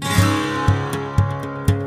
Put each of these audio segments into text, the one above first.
thank you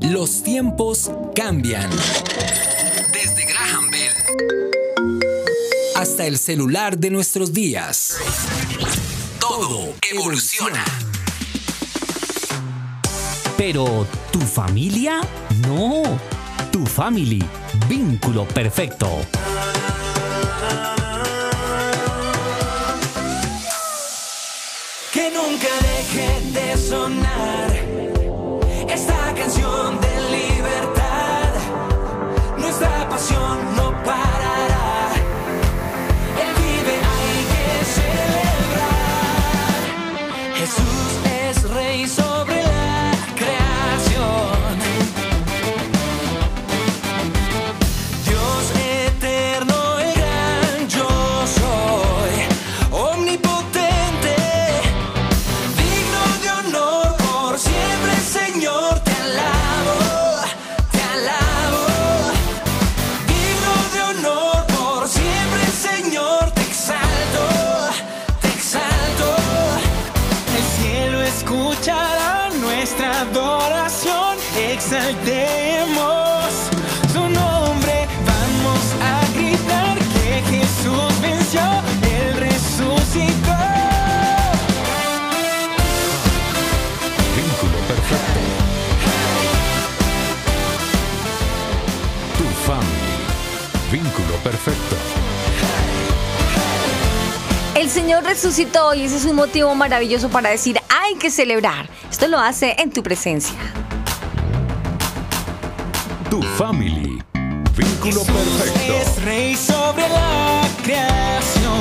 Los tiempos cambian. Desde Graham Bell hasta el celular de nuestros días. Todo evoluciona. Pero, ¿tu familia? No. Tu family. Vínculo perfecto. Que nunca deje de sonar esta canción de libertad. Nuestra pasión no parará. Él vive, hay que celebrar. Jesús nuestra adoración, exaltemos su nombre. Vamos a gritar que Jesús venció, Él resucitó. Vínculo perfecto. Tu family. Vínculo perfecto. El Señor resucitó y ese es un motivo maravilloso para decir hay que celebrar. Esto lo hace en tu presencia. Tu family. Vínculo Es perfecto. rey sobre la creación.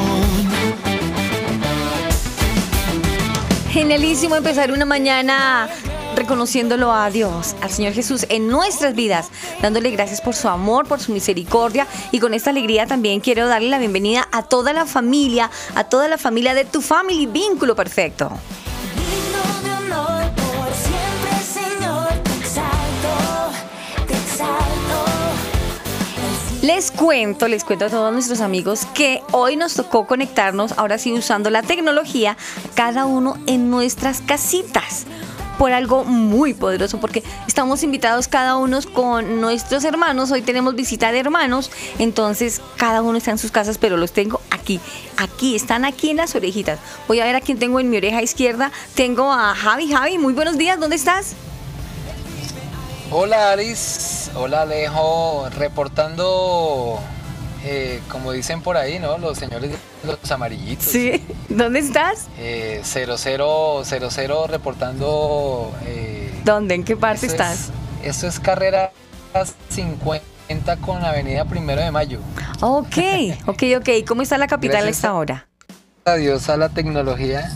Genialísimo empezar una mañana reconociéndolo a Dios, al Señor Jesús en nuestras vidas, dándole gracias por su amor, por su misericordia y con esta alegría también quiero darle la bienvenida a toda la familia, a toda la familia de tu family vínculo perfecto. Les cuento, les cuento a todos nuestros amigos que hoy nos tocó conectarnos, ahora sí usando la tecnología, cada uno en nuestras casitas. Por algo muy poderoso, porque estamos invitados cada uno con nuestros hermanos. Hoy tenemos visita de hermanos, entonces cada uno está en sus casas, pero los tengo aquí, aquí, están aquí en las orejitas. Voy a ver a quién tengo en mi oreja izquierda. Tengo a Javi. Javi, muy buenos días, ¿dónde estás? Hola Aris, hola Alejo, reportando, eh, como dicen por ahí, ¿no? Los señores de los amarillitos. Sí, ¿dónde estás? Eh, 00, 00 reportando... eh, ¿Dónde? ¿En qué parte eso estás? Es, eso es carrera 50 con Avenida Primero de Mayo. Ok, ok, ok. ¿Cómo está la capital a Gracias esta a- hora? Adiós a la tecnología.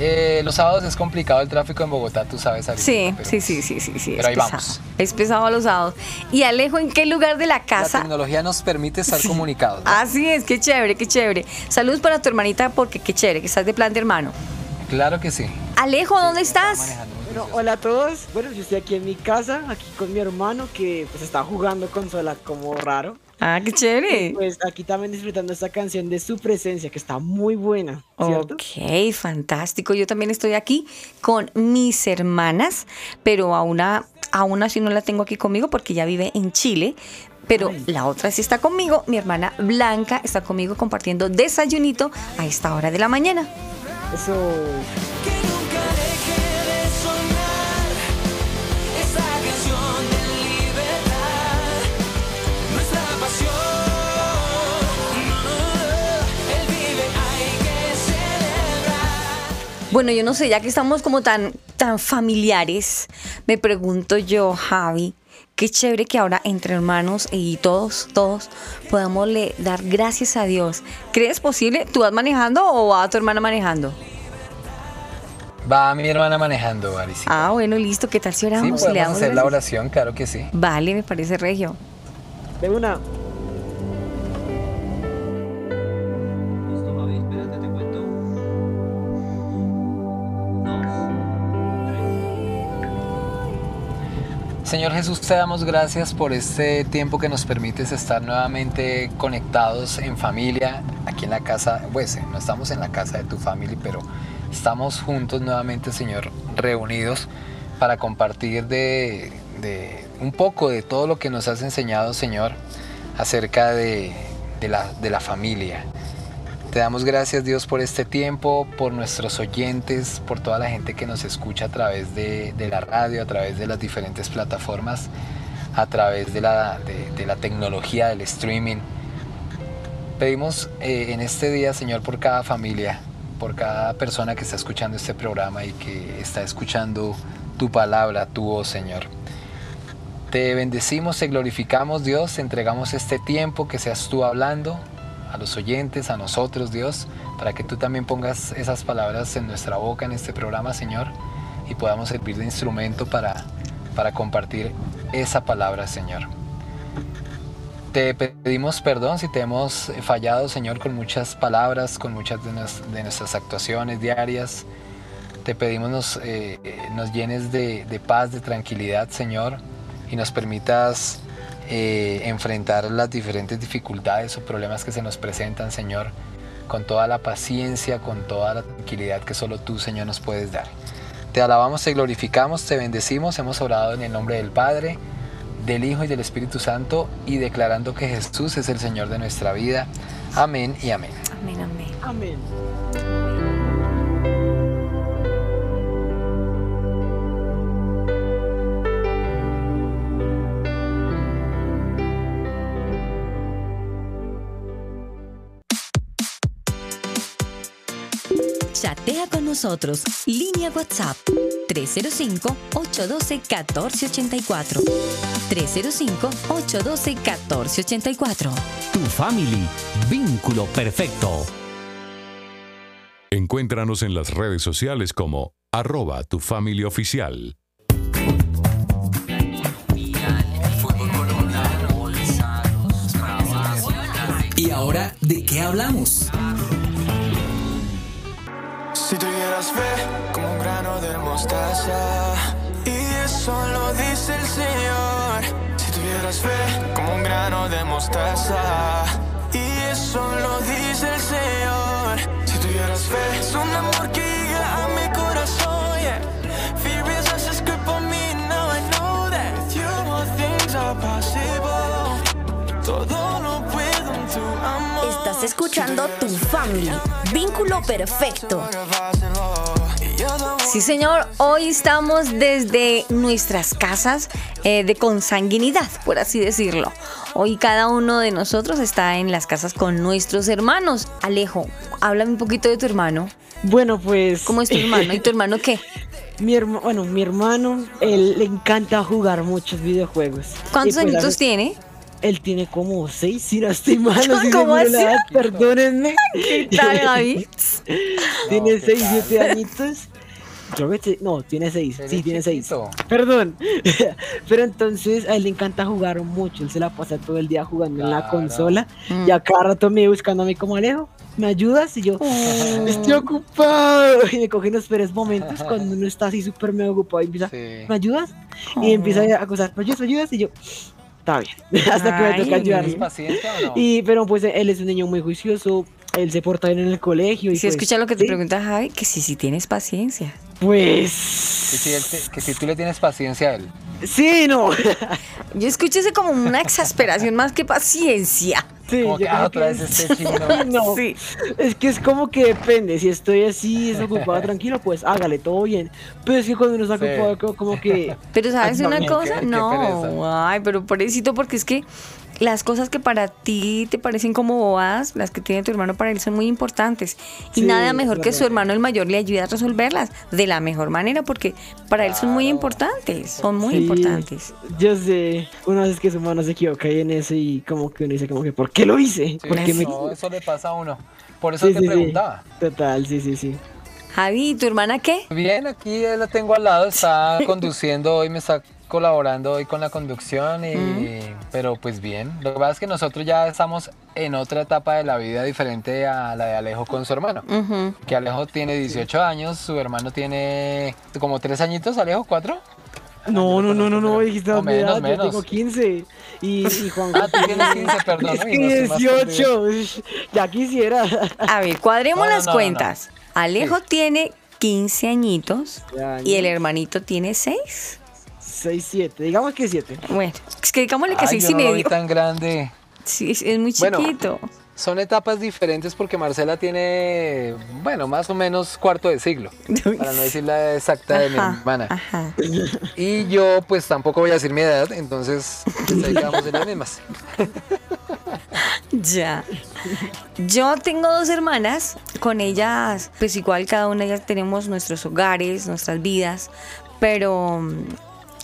Eh, los sábados es complicado el tráfico en Bogotá, tú sabes, Aris. Sí, pero- sí, sí, sí, sí, sí. pero es ahí pesado. vamos. Es pesado a los sábados. Y Alejo, ¿en qué lugar de la La casa? tecnología nos permite estar comunicados. ¿no? Así es, qué chévere, qué chévere. Saludos para tu hermanita porque qué chévere, que estás de plan de hermano. Claro que sí. Alejo, ¿dónde Está estás? Bueno, hola a todos. Bueno, yo estoy aquí en mi casa, aquí con mi hermano que pues está jugando consola como raro. Ah, qué Y, chévere. pues aquí también disfrutando esta canción de su presencia que está muy buena, ¿cierto? Ok, fantástico. Yo también estoy aquí con mis hermanas, pero a una, a una sí no la tengo aquí conmigo porque ya vive en Chile. Pero la otra sí está conmigo. Mi hermana Blanca está conmigo compartiendo desayunito a esta hora de la mañana. Eso. Bueno, yo no sé, ya que estamos como tan, tan familiares, me pregunto yo, Javi, qué chévere que ahora entre hermanos y todos, todos podamos le dar gracias a Dios. ¿Crees posible? ¿Tú vas manejando o va tu hermana manejando? Va mi hermana manejando, Arisita. Ah, bueno, listo. ¿Qué tal si sí, oramos y podemos le damos hacer la oración, claro que sí. Vale, me parece regio. De una. Señor Jesús, te damos gracias por este tiempo que nos permites estar nuevamente conectados en familia, aquí en la casa, pues eh, no estamos en la casa de tu familia, pero estamos juntos nuevamente, Señor, reunidos para compartir de, un poco de todo lo que nos has enseñado, Señor, acerca de la familia. Te damos gracias Dios por este tiempo, por nuestros oyentes, por toda la gente que nos escucha a través de, la radio, a través de las diferentes plataformas, a través de la, de, tecnología, del streaming. Pedimos eh, en este día, Señor, por cada familia, por cada persona que está escuchando este programa y que está escuchando tu palabra, tu voz, Señor. Te bendecimos, te glorificamos, Dios, te entregamos este tiempo que seas tú hablando a los oyentes, a nosotros, Dios, para que tú también pongas esas palabras en nuestra boca en este programa, Señor, y podamos servir de instrumento para, para compartir esa palabra, Señor. Te pedimos perdón si te hemos fallado, Señor, con muchas palabras, con muchas de, nuestras actuaciones diarias. Te pedimos nos, eh, nos llenes de, de paz, de tranquilidad, Señor, y nos permitas eh, enfrentar las diferentes dificultades o problemas que se nos presentan, Señor, con toda la paciencia, con toda la tranquilidad que solo tú, Señor, nos puedes dar. Te alabamos, te glorificamos, te bendecimos. Hemos orado en el nombre del Padre, del Hijo y del Espíritu Santo y declarando que Jesús es el Señor de nuestra vida. Amén y amén. Amén, amén. Amén. Nosotros. Línea WhatsApp 305-812-1484. 305-812-1484. Tu family. Vínculo perfecto. Encuéntranos en las redes sociales como arroba tu familia oficial. ¿Y ahora de qué hablamos? Fe como un grano de mostaza. Y eso lo dice el Señor. Si tuvieras fe como un grano de mostaza. Y eso lo dice el Señor. Si tuvieras fe Es un amor que llega a mi corazón yeah. Estás escuchando Tu Family. Vínculo perfecto. Sí, señor. Hoy estamos desde nuestras casas eh, de consanguinidad, por así decirlo. Hoy cada uno de nosotros está en las casas con nuestros hermanos. Alejo, háblame un poquito de tu hermano. Bueno, pues. ¿Cómo es tu hermano? ¿Y tu hermano qué? Mi hermano, bueno, mi hermano, él le encanta jugar muchos videojuegos. ¿Cuántos pues, añitos tiene? Él tiene como seis, si no estoy mal. no sé si ¿Cómo así? Perdónenme. ¿Qué tal, Gaby? tiene No, seis, siete añitos. No, tiene seis. Sí, tiene seis. Perdón. Pero entonces a él le encanta jugar mucho. Él se la pasa todo el día jugando en la consola. Mm. Y a cada rato me buscando a mí como Alejo. ¿Me ayudas? Y yo, estoy ocupado. Y me cogen los peores momentos cuando uno está así súper mega ocupado y empieza, Sí. ¿me ayudas? Y empieza a acusar, ¿me ayudas? ¿Me ayudas? Y yo, está bien. Hasta que me toca ¿Tienes ayudarle. paciencia o no? Y, pero pues él es un niño muy juicioso. Él se porta bien en el colegio. Y Si pues, escucha lo que te sí, pregunta Javi, que si, si tienes paciencia. Que Pues. si, él te- que si tú le tienes paciencia a él. Sí, no. Yo escuché ese como una exasperación más que paciencia. Sí, Como que, ah, otra vez es- este chino. no, Sí. es que es como que depende, si estoy así, desocupado, tranquilo, pues hágale, todo bien. Pero es que cuando uno está ocupado, co- como que... Pero ¿sabes Ay, una cosa? qué- no, ay, pero pobrecito, porque es que las cosas que para ti te parecen como bobadas, las que tiene tu hermano para él son muy importantes. Y Sí, nada mejor que su hermano el mayor le ayude a resolverlas de la mejor manera, porque para él son muy importantes, son muy Sí, importantes. Yo sé, una vez que su mano se equivoca ahí en eso y como que uno dice como que, ¿por qué lo hice? Sí, ¿Por qué me... no, eso le pasa a uno. Por eso Sí, te sí, sí. preguntaba. Total, sí, sí, sí. Javi, ¿y tu hermana qué? Bien, aquí la tengo al lado, está conduciendo hoy, me está colaborando hoy con la conducción, y, pero pues bien. Lo que pasa es que nosotros ya estamos en otra etapa de la vida diferente a la de Alejo con su hermano. Ujú. Que Alejo tiene 18 años, su hermano tiene como 3 añitos, Alejo, 4. No, no, no, no, no, dijiste No, edad, menos, yo menos. tengo 15 y, y Juan Ah, tú tienes 15, perdón. Es que no, estoy más 18, ush, ya quisiera. A ver, cuadremos No, no, las no, no, cuentas. Alejo tiene 15 añitos Ya, y el hermanito tiene 6. 6, 7, digamos que 7. Bueno, es que digámosle que Ay, 6 yo y no lo vi medio. tan grande. Sí, es, es muy Bueno, chiquito. Son etapas diferentes porque Marcela tiene, bueno, más o menos cuarto de siglo, para no decir la exacta de mi hermana. ajá. Y yo pues tampoco voy a decir mi edad, entonces pues, ahí quedamos en las mismas. Ya. Yo tengo dos hermanas, con ellas, pues igual cada una de ellas tenemos nuestros hogares, nuestras vidas, pero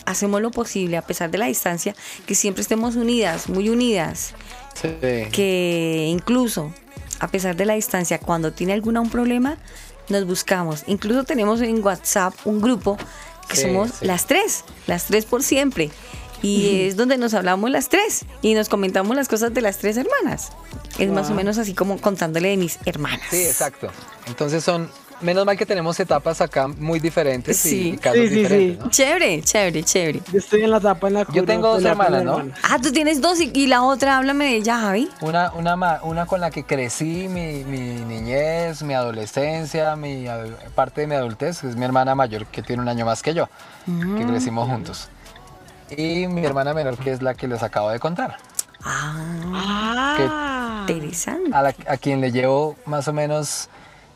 hacemos lo posible a pesar de la distancia, que siempre estemos unidas, muy unidas, Sí. que incluso a pesar de la distancia, cuando tiene alguna un problema, nos buscamos. Incluso tenemos en WhatsApp un grupo que Sí, somos sí. las tres, las tres por siempre. Y es donde nos hablamos las tres y nos comentamos las cosas de las tres hermanas. Es más o menos así como contándole de mis hermanas. Sí, exacto. Entonces son, menos mal que tenemos etapas acá muy diferentes Sí. y casos Sí, sí, diferentes, sí. ¿no? Chévere, chévere, chévere. Yo estoy en la etapa en la Yo tengo dos hermanas, ¿no? hermana. Ah, tú tienes dos y, y la otra, háblame de ella, Javi. Una, una, ma- una con la que crecí mi, mi niñez, mi adolescencia, mi parte de mi adultez, que es mi hermana mayor que tiene un año más que yo, que crecimos juntos. Y mi hermana menor que es la que les acabo de contar, Ah, Ah, interesante. a, la- a quien le llevo más o menos,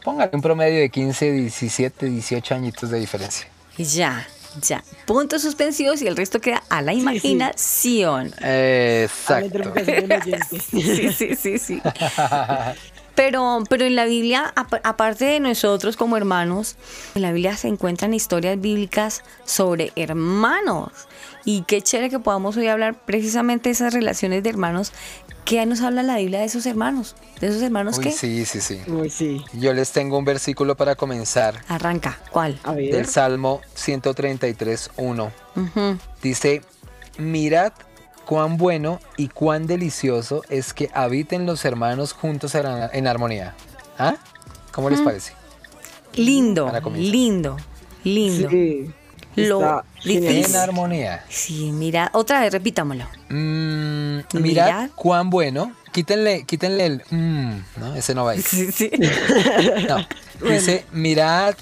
póngale un promedio de 15, 17, 18 añitos de diferencia. Ya, ya. Puntos suspensivos y el resto queda a la imaginación. Exacto. Sí, sí, sí, sí. Pero, pero en la Biblia, apa- aparte de nosotros como hermanos, en la Biblia se encuentran historias bíblicas sobre hermanos. Y qué chévere que podamos hoy hablar precisamente de esas relaciones de hermanos. ¿Qué nos habla la Biblia de esos hermanos? ¿De esos hermanos Uy, qué? sí, sí, sí. Uy, sí. Yo les tengo un versículo para comenzar Arranca, ¿cuál? A ver. del Salmo 133, 1. Ujú. Dice, mirad cuán bueno y cuán delicioso es que habiten los hermanos juntos en, armonía. ¿Ah? ¿Cómo les parece? Lindo, Para comenzar. lindo, lindo. Sí. Lo Está difícil. En Sí. armonía. Sí, mira, otra vez repitámoslo. Mm, mirad, Mirad. cuán bueno. Quítenle, quítenle el mm, ¿no? Ese no va ahí. Sí, sí. No. Dice, mirad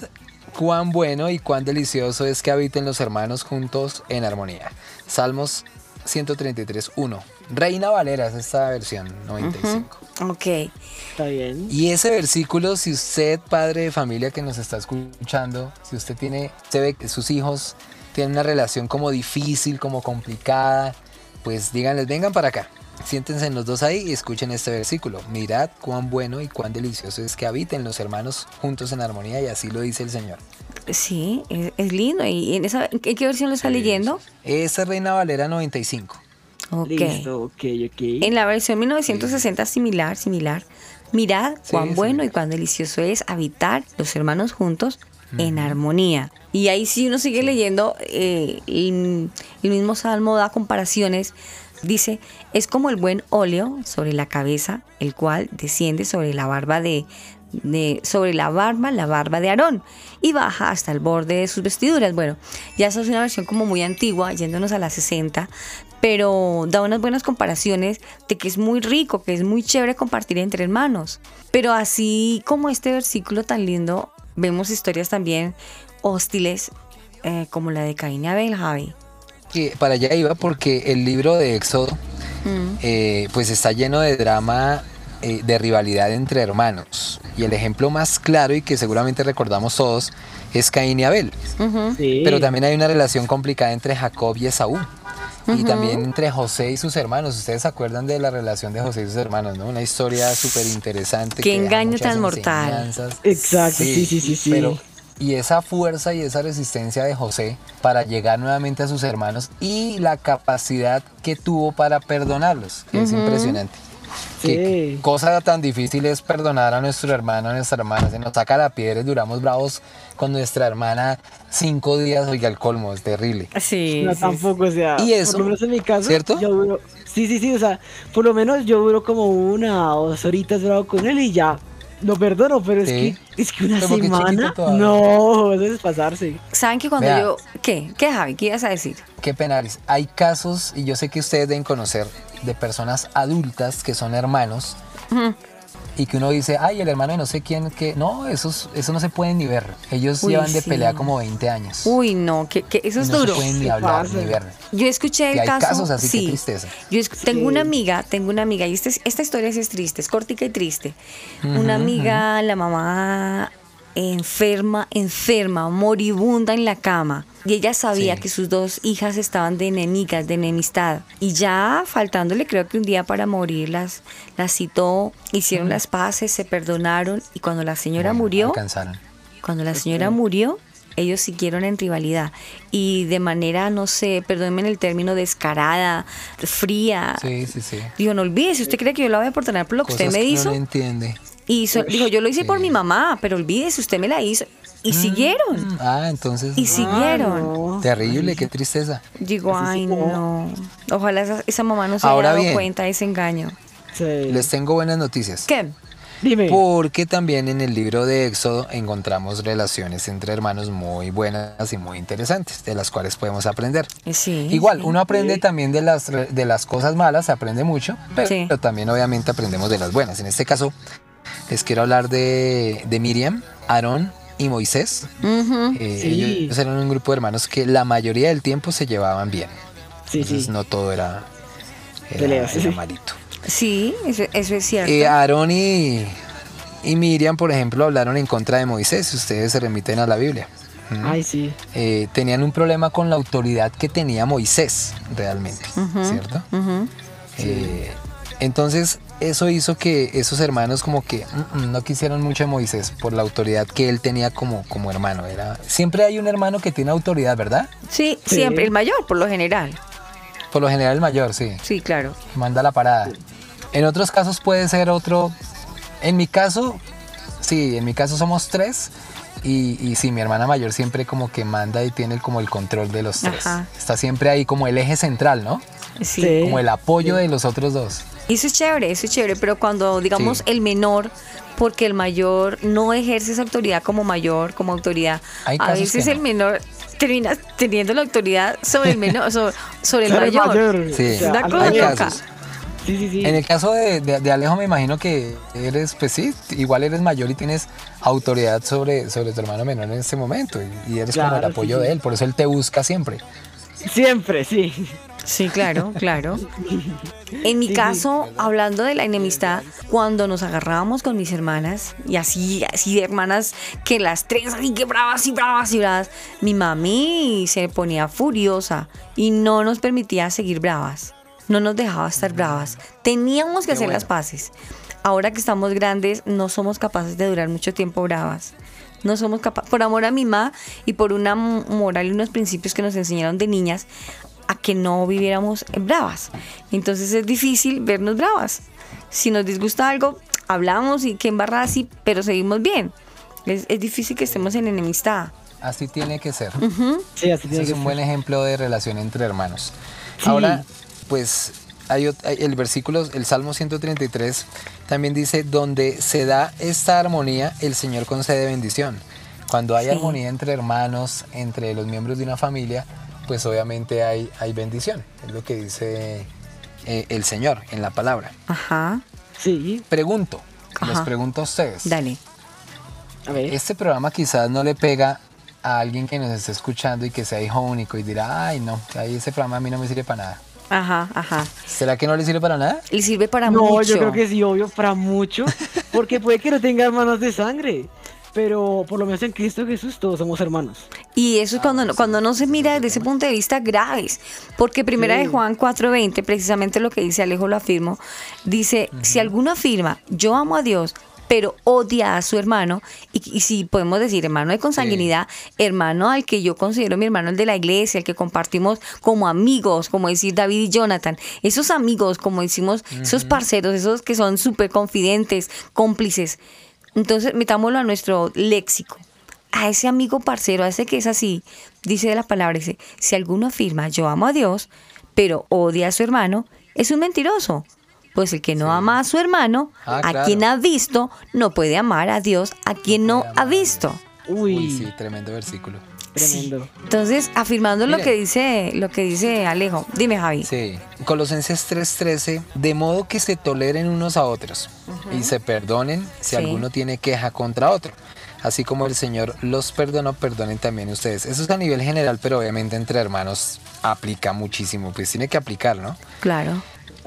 cuán bueno y cuán delicioso es que habiten los hermanos juntos en armonía. Salmos 133, 1. Reina Valera es esta versión 95. Ok. Está bien. Y ese versículo, si usted, padre de familia que nos está escuchando, si usted tiene, se ve que sus hijos tienen una relación como difícil, como complicada, pues díganles, vengan para acá. Siéntense los dos ahí y escuchen este versículo. Mirad cuán bueno y cuán delicioso es que habiten los hermanos juntos en armonía y así lo dice el Señor. Sí, es, es lindo. ¿Y en, esa, en qué qué versión lo está leyendo? Esa es Reina Valera 95. Ok. Listo, ok, ok. En la versión 1960 similar, similar. Mirad cuán bueno y cuán delicioso es habitar los hermanos juntos en armonía. Y ahí si uno sigue leyendo, eh, el, el mismo salmo da comparaciones. Dice, es como el buen óleo sobre la cabeza, el cual desciende sobre la barba de, de- sobre la barba, la barba de Aarón, y baja hasta el borde de sus vestiduras. Bueno, ya esa es una versión como muy antigua, yéndonos a la 60, pero da unas buenas comparaciones de que es muy rico, que es muy chévere compartir entre hermanos. Pero así como este versículo tan lindo, vemos historias también hostiles, eh, como la de Caín y Abel, Javi. que para allá iba porque el libro de Éxodo eh, pues está lleno de drama, eh, de rivalidad entre hermanos. Y el ejemplo más claro y que seguramente recordamos todos es Caín y Abel. Sí. Pero también hay una relación complicada entre Jacob y Esaú. Y también entre José y sus hermanos. Ustedes se acuerdan de la relación de José y sus hermanos, ¿no? Una historia súper interesante. Qué engaño tan mortal. Exacto, sí, sí, sí, sí. Pero, y esa fuerza y esa resistencia de José para llegar nuevamente a sus hermanos y la capacidad que tuvo para perdonarlos, que es impresionante. Qué Sí. cosa tan difícil es perdonar a nuestro hermano, a nuestra hermana. Se nos saca la piedra y duramos bravos con nuestra hermana cinco días, oiga, el colmo, es terrible. Sí. No, sí, tampoco, o sea, ¿Y eso? por lo menos en mi caso, ¿Cierto? yo duro, sí, sí, sí, o sea, por lo menos yo duro como una o dos horitas bravo con él y ya, lo perdono, pero es que, es que una semana, no, eso es pasarse. ¿Saben que cuando Vea. yo... ¿Qué? ¿Qué, Javi? ¿Qué ibas a decir? Qué penales. Hay casos, y yo sé que ustedes deben conocer, de personas adultas que son hermanos y que uno dice, ay, el hermano de no sé quién, que no, esos, eso no se pueden ni ver. Ellos Uy, llevan de pelea como 20 años. Uy, no, que, que eso es no duro. se pueden ni ¿Qué hablar pasa? ni ver. Yo escuché el hay caso. casos así, qué sí. tristeza. Yo tengo Sí. una amiga, tengo una amiga, y este es- esta historia sí es triste, es cortica y triste. una amiga, la mamá enferma, enferma, moribunda en la cama. Y ella sabía Sí. que sus dos hijas estaban de enemigas, de enemistad. Y ya faltándole creo que un día para morir, las, las citó, hicieron las paces, se perdonaron. Y cuando la señora Bueno, murió, Alcanzaron. cuando la señora murió, ellos siguieron en rivalidad y de manera, no sé, perdónenme en el término, descarada, fría. Sí, sí, sí. Digo, no olvides, usted cree que yo la voy a perdonar por lo que usted me que hizo. no entiende. Y so- dijo, yo lo hice por mi mamá, pero olvídese, usted me la hizo. Y siguieron, Ah, entonces. y siguieron. no. Terrible, qué tristeza. Digo, ay, no. Ojalá esa, esa mamá no se Ahora haya dado bien. cuenta de ese engaño. Sí. Les tengo buenas noticias. ¿Qué? Dime. Porque también en el libro de Éxodo encontramos relaciones entre hermanos muy buenas y muy interesantes, de las cuales podemos aprender. Eh, Sí. Igual, sí. uno aprende también de las, de las cosas malas, se aprende mucho, pero, Sí. pero también obviamente aprendemos de las buenas. En este caso, les quiero hablar de, de Miriam, Aarón y Moisés. Eh, Sí. Ellos eran un grupo de hermanos que la mayoría del tiempo se llevaban bien. sí, Entonces sí. no todo era, era, Peleas, era sí. malito. Sí, eso, eso es cierto. Eh, Aarón y, y Miriam, por ejemplo, hablaron en contra de Moisés, si ustedes se remiten a la Biblia. ¿Mm? Ay, sí. Eh, tenían un problema con la autoridad que tenía Moisés realmente, ¿cierto? Eh, entonces, eso hizo que esos hermanos como que mm, mm, no quisieron mucho a Moisés por la autoridad que él tenía como, como hermano. Era, siempre hay un hermano que tiene autoridad, ¿verdad? Sí, Sí. siempre, el mayor, por lo general. Por lo general el mayor, sí. Sí, claro. manda la parada. En otros casos puede ser otro. En mi caso, sí, en mi caso somos tres. Y, y sí, mi hermana mayor siempre como que manda y tiene como el control de los tres. Ajá. Está siempre ahí como el eje central, ¿no? Sí. Sí. Como el apoyo de los otros dos. Y Eso es chévere, eso es chévere, pero cuando digamos Sí. el menor, porque el mayor no ejerce esa autoridad como mayor, como autoridad, Hay a veces el no. menor termina teniendo la autoridad sobre el menor, sobre, sobre el mayor. mayor. Sí, Una cosa loca. casos. Sí, sí, sí. En el caso de, de- de Alejo me imagino que eres, pues sí, igual eres mayor y tienes autoridad sobre, sobre tu hermano menor en este momento. Y, y eres como el apoyo sí. de él, por eso él te busca siempre. Siempre, sí. Sí, claro, claro. En mi caso, hablando de la enemistad, cuando nos agarrábamos con mis hermanas, y así, así de hermanas, que las tres así que bravas y bravas y bravas, mi mami se ponía furiosa y no nos permitía seguir bravas. No nos dejaba estar bravas. Teníamos que Qué hacer las paces. Ahora que estamos grandes, no somos capaces de durar mucho tiempo bravas. No somos capaces, por amor a mi mamá y por una moral y unos principios que nos enseñaron de niñas, a que no viviéramos bravas. Entonces es difícil vernos bravas. Si nos disgusta algo, hablamos y que embarrada sí, pero seguimos bien. Es, es difícil que estemos en enemistad. Así tiene que ser. Sí, así Ese tiene es que un ser. buen ejemplo de relación entre hermanos. Sí. Ahora, pues hay el versículo, el Salmo 133, también dice, donde se da esta armonía, el Señor concede bendición. Cuando hay Sí. armonía entre hermanos, entre los miembros de una familia, pues obviamente hay, hay bendición. Es lo que dice eh, el Señor en la palabra. Ajá. Sí, Pregunto, les Ajá. pregunto a ustedes. Dale. a ver. Este programa quizás no le pega a alguien que nos esté escuchando y que sea hijo único y dirá, ay no, ahí ese programa a mí no me sirve para nada. Ajá, ajá. ¿Será que no le sirve para nada? Le sirve para no, mucho. yo creo que sí, obvio, para mucho. Porque puede que no tenga hermanos de sangre. Pero por lo menos en Cristo Jesús todos somos hermanos. Y eso es cuando, no- cuando no se mira desde ese punto de vista graves. Porque primera de Sí. Juan 4:20, precisamente lo que dice Alejo lo afirmo, dice, si alguno afirma, yo amo a Dios, pero odia a su hermano, y, y si podemos decir hermano de consanguinidad, hermano al que yo considero mi hermano, el de la iglesia, el que compartimos como amigos, como decir David y Jonathan, esos amigos, como decimos, esos parceros, esos que son súper confidentes, cómplices. Entonces, metámoslo a nuestro léxico. A ese amigo parcero, a ese que es así, dice la palabra, dice, si alguno afirma, yo amo a Dios, pero odia a su hermano, es un mentiroso. Pues el que no ama a su hermano, Ah, a claro. quien ha visto, no puede amar a Dios a quien no ha visto. Uy, Uy, sí, tremendo versículo. Tremendo. Entonces, afirmando lo que dice, lo que dice Alejo, dime Javi. Sí, Colosenses 3:13, de modo que se toleren unos a otros y se perdonen si Sí. alguno tiene queja contra otro. Así como el Señor los perdonó, perdonen también ustedes. Eso es a nivel general, pero obviamente entre hermanos aplica muchísimo, pues tiene que aplicar, ¿no? Claro.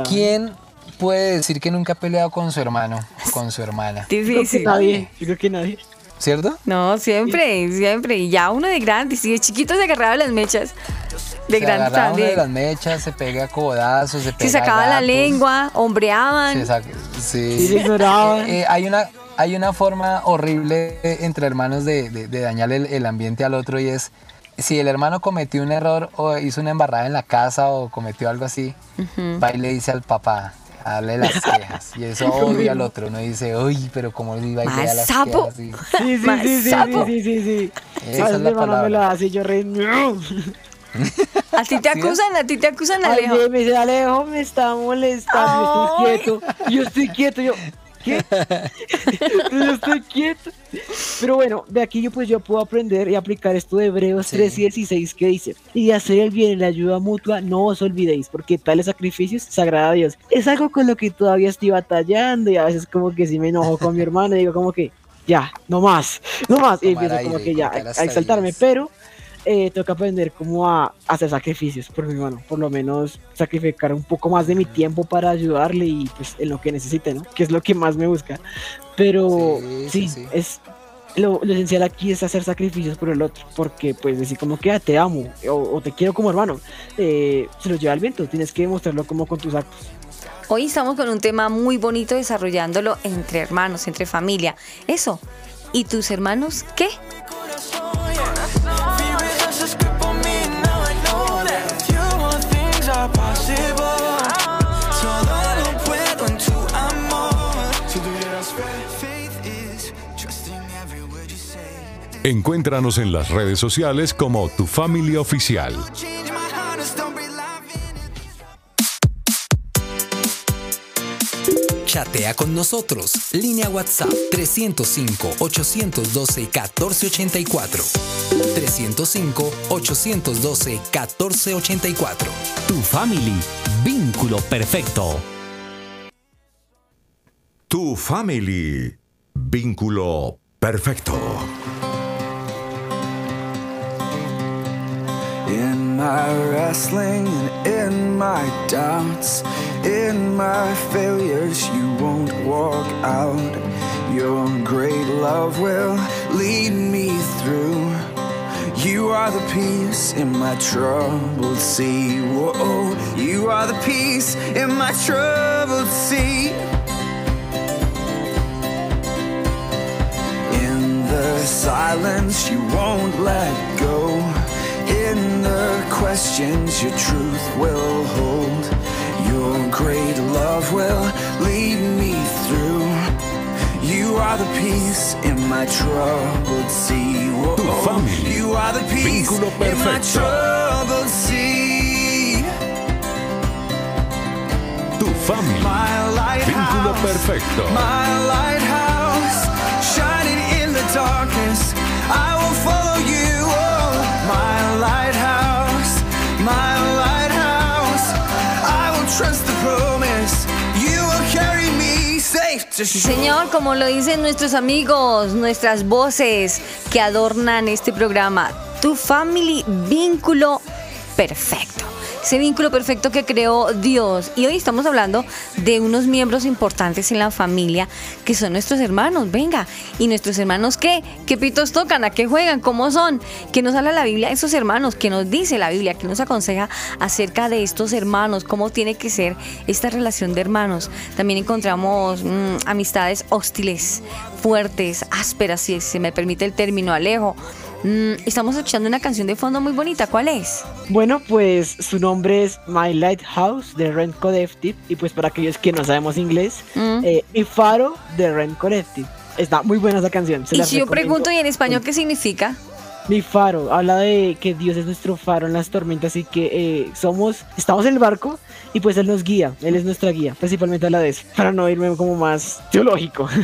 ¿Quién puede decir que nunca ha peleado con su hermano, con su hermana? Creo que Difícil. nadie, yo creo que nadie. ¿Cierto? No, siempre, siempre. Y ya uno de grande, si de chiquito se agarraba las mechas. De se grande agarraba uno de también. las mechas, se pega codazos, se pega Se sacaba la lengua, hombreaban. se saca- sí. Se ignoraban. Eh, eh, hay una hay una forma horrible eh, entre hermanos de, de, de dañar el, el ambiente al otro y es si el hermano cometió un error o hizo una embarrada en la casa o cometió algo así, va y le dice al papá, dale las quejas. Y eso odia al otro. Uno dice, uy, pero como le iba y le da Más las sapo. quejas. Sí, sí, Más sí, sí, sapo. sí, sí, sí, sí. Esa A es la mi hermano me palabra. lo hace y yo re... A ti te ¿Sí acusan, a ti te acusan, Ay, Alejo. me dice, Alejo, me está molestando, yo Ay. estoy quieto. Yo estoy quieto, yo, ¿qué? yo estoy quieto. Pero bueno, de aquí yo pues yo puedo aprender y aplicar esto de Hebreos Sí. 3 y 16 que dice, y hacer el bien y la ayuda mutua, no os olvidéis, porque tales sacrificios sagrada a Dios. Es algo con lo que todavía estoy batallando y a veces como que si me enojo con mi hermano y digo como que, ya, no más, no más. Y empiezo como que ya, a hasta exaltarme, pero eh, tengo que aprender cómo a hacer sacrificios por mi hermano, por lo menos sacrificar un poco más de mi tiempo para ayudarle y pues en lo que necesite, ¿no? Que es lo que más me busca. Pero Sí, sí, sí, sí. es lo, lo esencial aquí es hacer sacrificios por el otro, porque pues decir como que "Ah, te amo o, o te quiero como hermano, eh, se lo lleva al viento, tienes que demostrarlo como con tus actos. Hoy estamos con un tema muy bonito desarrollándolo entre hermanos, entre familia. Eso. ¿Y tus hermanos qué? Encuéntranos en las redes sociales como Tu Familia Oficial. Chatea con nosotros. Línea WhatsApp 305-812-1484. 305-812-1484. Tu family, vínculo perfecto. Tu family. Vínculo perfecto. In my wrestling and in my doubts, in my failures, you won't walk out. Your great love will lead me through. You are the peace in my troubled sea. Whoa, you are the peace in my troubled sea. In the silence, you won't let go. In the questions, your truth will hold. Your great love will lead me through. You are the peace in my troubled sea. Whoa. Tu family. You are the peace in my troubled sea. Tu family. My lighthouse. Vínculo perfecto. My lighthouse, shining in the darkness. I will follow señor, como lo dicen nuestros amigos, nuestras voces que adornan este programa. Tu family, vínculo perfecto. Ese vínculo perfecto que creó Dios. Y hoy estamos hablando de unos miembros importantes en la familia que son nuestros hermanos. Venga, ¿y nuestros hermanos qué? ¿Qué pitos tocan? ¿A qué juegan? ¿Cómo son? ¿Qué nos habla la Biblia esos hermanos? ¿Qué nos dice la Biblia? ¿Qué nos aconseja acerca de estos hermanos? ¿Cómo tiene que ser esta relación de hermanos? También encontramos mm, amistades hostiles, fuertes, ásperas, si se me permite el término, Alejo. Mm, estamos escuchando una canción de fondo muy bonita. ¿Cuál es? Bueno, pues su nombre es My Lighthouse de Ren Collective. Y pues para aquellos que no sabemos inglés, Mm. eh, Mi Faro de Ren Collective. Está muy buena esa canción. se Y si yo recomiendo. pregunto, ¿y en español qué significa? Mi faro, habla de que Dios es nuestro faro en las tormentas y que eh, somos, estamos en el barco y pues Él nos guía, Él es nuestra guía, principalmente habla de eso, para no irme como más teológico.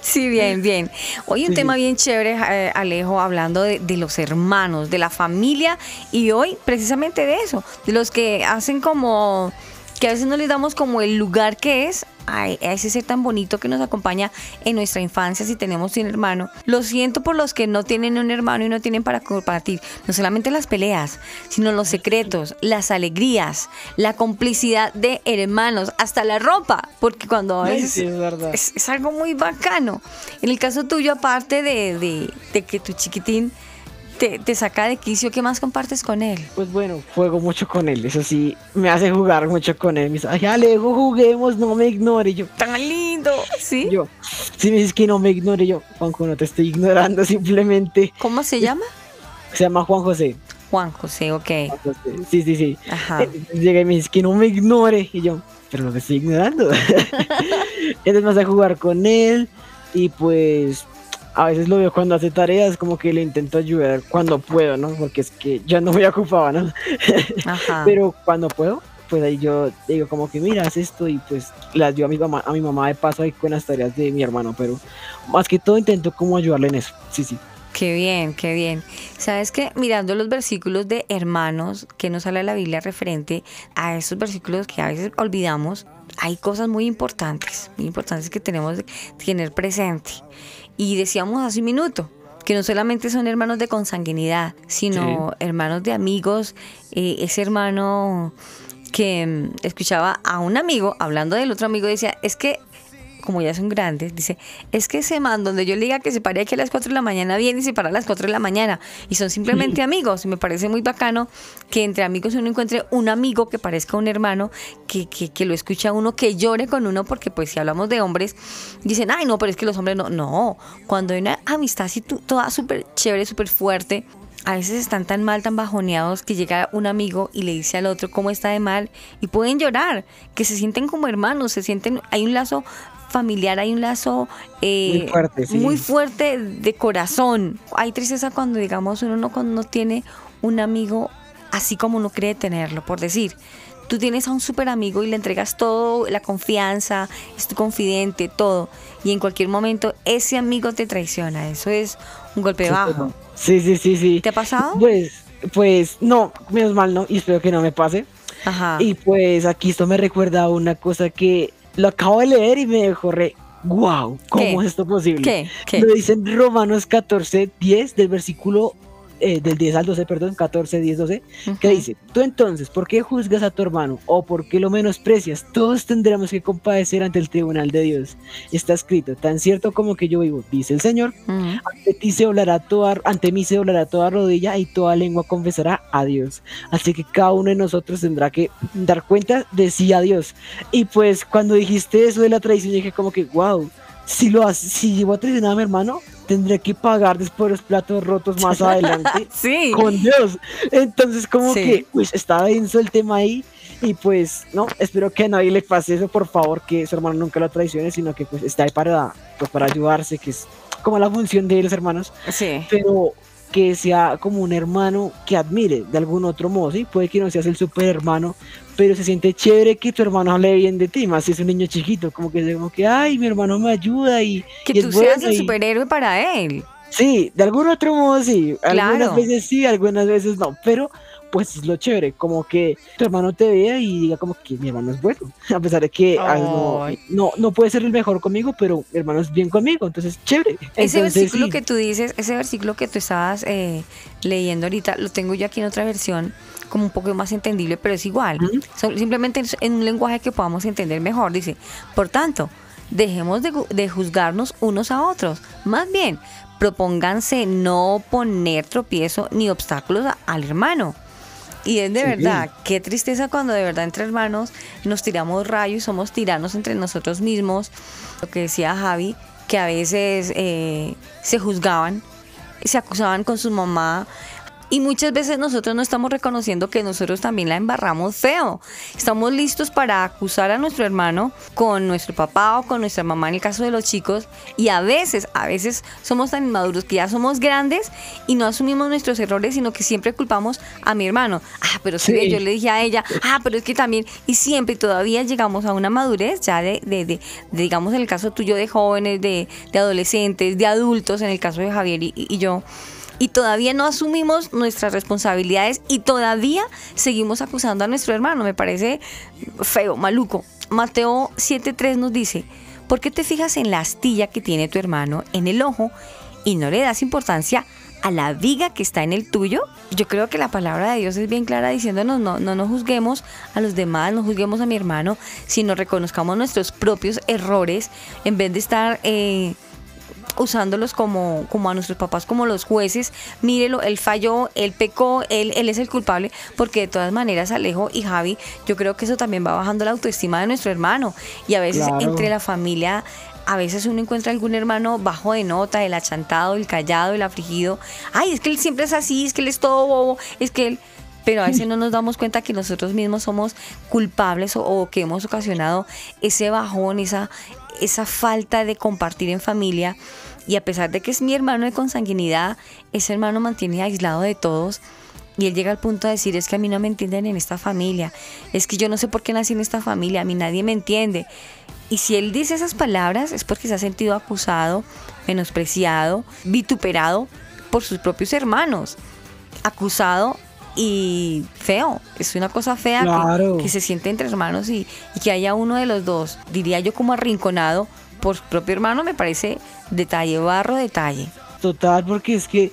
Sí, bien, bien. Hoy un Sí, tema bien chévere, eh, Alejo, hablando de, de los hermanos, de la familia y hoy precisamente de eso, de los que hacen como que a veces no les damos como el lugar que es a, ese ser tan bonito que nos acompaña en nuestra infancia si tenemos un hermano. Lo siento por los que no tienen un hermano y no tienen para compartir, no solamente las peleas, sino los secretos, las alegrías, la complicidad de hermanos, hasta la ropa, porque cuando a Ay, veces sí, es verdad. es, es algo muy bacano. En el caso tuyo, aparte de, de- de que tu chiquitín te, te saca de quicio, ¿qué más compartes con él? Pues bueno, juego mucho con Él, eso sí, me hace jugar mucho con Él. Me dice, ay, Alejo, juguemos, no me ignore. Y yo, Tan lindo, ¿sí? yo, si me dices que no me ignore, yo, Juanjo, no te estoy ignorando, simplemente. ¿Cómo se llama? Se llama Juan José. Juan José, ok. Juan José. Sí, sí, sí. Ajá. Llega y me dice que no me ignore. Y yo, pero no te estoy ignorando. Entonces me hace jugar con él. Y pues a veces lo veo cuando hace tareas, como que le intento ayudar cuando puedo, ¿no? Porque es que yo no me ocupaba, ¿no? Ajá. Pero cuando puedo, pues ahí yo digo como que mira, haz esto y pues le ayudo a mi mamá, a mi mamá de paso ahí con las tareas de mi hermano, pero más que todo intento como ayudarle en eso. Sí, sí. Qué bien, qué bien. Sabes que mirando los versículos de hermanos que nos habla la Biblia referente a esos versículos que a veces olvidamos, hay cosas muy importantes, muy importantes que tenemos que tener presente. Y decíamos hace un minuto que no solamente son hermanos de consanguinidad, sino hermanos de amigos, eh, ese hermano que mm, escuchaba a un amigo hablando del otro amigo decía, es que como ya son grandes, dice, es que ese man donde yo le diga que se pare aquí a las 4 de la mañana viene y se para a las 4 de la mañana y son simplemente amigos. Y me parece muy bacano que entre amigos uno encuentre un amigo que parezca un hermano, que, que, que lo escucha a uno, que llore con uno porque pues si hablamos de hombres dicen, ay no, pero es que los hombres no, no, cuando hay una amistad así toda súper chévere, súper fuerte, a veces están tan mal, tan bajoneados que llega un amigo y le dice al otro cómo está de mal y pueden llorar, que se sienten como hermanos, se sienten, hay un lazo familiar, hay un lazo eh, Muy fuerte, sí. muy fuerte de corazón. Hay tristeza cuando, digamos, uno no, cuando no tiene un amigo así como uno cree tenerlo, por decir. Tú tienes a un super amigo y le entregas todo, la confianza, es tu confidente, todo. Y en cualquier momento ese amigo te traiciona. Eso es un golpe bajo. Sí, sí, sí, sí. ¿Te ha pasado? Pues, pues, no, menos mal no, y espero que no me pase. Ajá. Y pues aquí esto me recuerda a una cosa que lo acabo de leer y me dejó re, wow, ¿cómo ¿Qué? es esto posible? ¿Qué? ¿Qué? Lo dice en Romanos 14, 10, del versículo eh, del 10 al 12, perdón, 14, 10, 12, que Ujú. dice, tú entonces, ¿por qué juzgas a tu hermano o por qué lo menosprecias? Todos tendremos que compadecer ante el tribunal de Dios. Está escrito, tan cierto como que yo vivo, dice el Señor, ante ti se doblará toda, ante mí se doblará toda rodilla y toda lengua confesará a Dios. Así que cada uno de nosotros tendrá que dar cuenta de sí a Dios. Y pues cuando dijiste eso de la traición, dije como que, wow, si lo hace, si llevo a traicionar a mi hermano, tendré que pagar después los platos rotos más adelante Sí. con Dios. Entonces como Sí. que pues está denso el tema ahí. Y pues, no, espero que a nadie le pase eso, por favor, que su hermano nunca lo traicione, sino que pues está ahí para, pues, para ayudarse, que es como la función de los hermanos, Sí. pero que sea como un hermano que admire de algún otro modo, ¿sí? Puede que no seas el super hermano, pero se siente chévere que tu hermano hable bien de ti, más si es un niño chiquito, como que como que, ay, mi hermano me ayuda y... Que y tú es seas bueno el y- superhéroe para él. Sí, de algún otro modo sí. Algunas Claro. veces sí, algunas veces no. Pero pues es lo chévere, como que tu hermano te vea y diga como que mi hermano es bueno. A pesar de que ah, no, no, no puede ser el mejor conmigo, pero mi hermano es bien conmigo, entonces chévere. Ese Entonces, versículo sí. que tú dices, ese versículo que tú estabas eh, leyendo ahorita, lo tengo yo aquí en otra versión como un poco más entendible, pero es igual. Simplemente en un lenguaje que podamos entender mejor. Dice, por tanto, dejemos de, de juzgarnos unos a otros. Más bien, propónganse no poner tropiezo ni obstáculos a- al hermano. Y es de Sí. verdad, qué tristeza cuando de verdad entre hermanos nos tiramos rayos y somos tiranos entre nosotros mismos. Lo que decía Javi, que a veces eh, se juzgaban, se acusaban con su mamá. Y muchas veces nosotros no estamos reconociendo que nosotros también la embarramos feo. Estamos listos para acusar a nuestro hermano con nuestro papá o con nuestra mamá en el caso de los chicos. Y a veces, a veces somos tan inmaduros que ya somos grandes y no asumimos nuestros errores, sino que siempre culpamos a mi hermano. Ah, pero sí, Sí. yo le dije a ella, ah, pero es que también, y siempre todavía llegamos a una madurez ya de, de- de- de, digamos, en el caso tuyo de jóvenes, de, de adolescentes, de adultos, en el caso de Javier y, y yo. Y todavía no asumimos nuestras responsabilidades y todavía seguimos acusando a nuestro hermano. Me parece feo, maluco. Mateo 7.3 nos dice, ¿por qué te fijas en la astilla que tiene tu hermano en el ojo y no le das importancia a la viga que está en el tuyo? Yo creo que la palabra de Dios es bien clara diciéndonos no, no nos juzguemos a los demás, no juzguemos a mi hermano, sino reconozcamos nuestros propios errores en vez de estar... eh, usándolos como, como a nuestros papás, como los jueces. Mírelo, él falló, él pecó, él, él es el culpable, porque de todas maneras Alejo y Javi, yo creo que eso también va bajando la autoestima de nuestro hermano. Y a veces Claro. entre la familia, a veces uno encuentra algún hermano bajo de nota, el achantado, el callado, el afligido. Ay, es que él siempre es así, es que él es todo bobo, es que él... Pero a veces no nos damos cuenta que nosotros mismos somos culpables o, o que hemos ocasionado ese bajón, esa, esa falta de compartir en familia. Y a pesar de que es mi hermano de consanguinidad, ese hermano mantiene aislado de todos. Y él llega al punto de decir, es que a mí no me entienden en esta familia. Es que yo no sé por qué nací en esta familia, a mí nadie me entiende. Y si él dice esas palabras es porque se ha sentido acusado, menospreciado, vituperado por sus propios hermanos. Acusado y feo. Es una cosa fea que- se siente entre hermanos y, y que haya uno de los dos, diría yo como arrinconado por su propio hermano, me parece detalle, barro detalle. Total, porque es que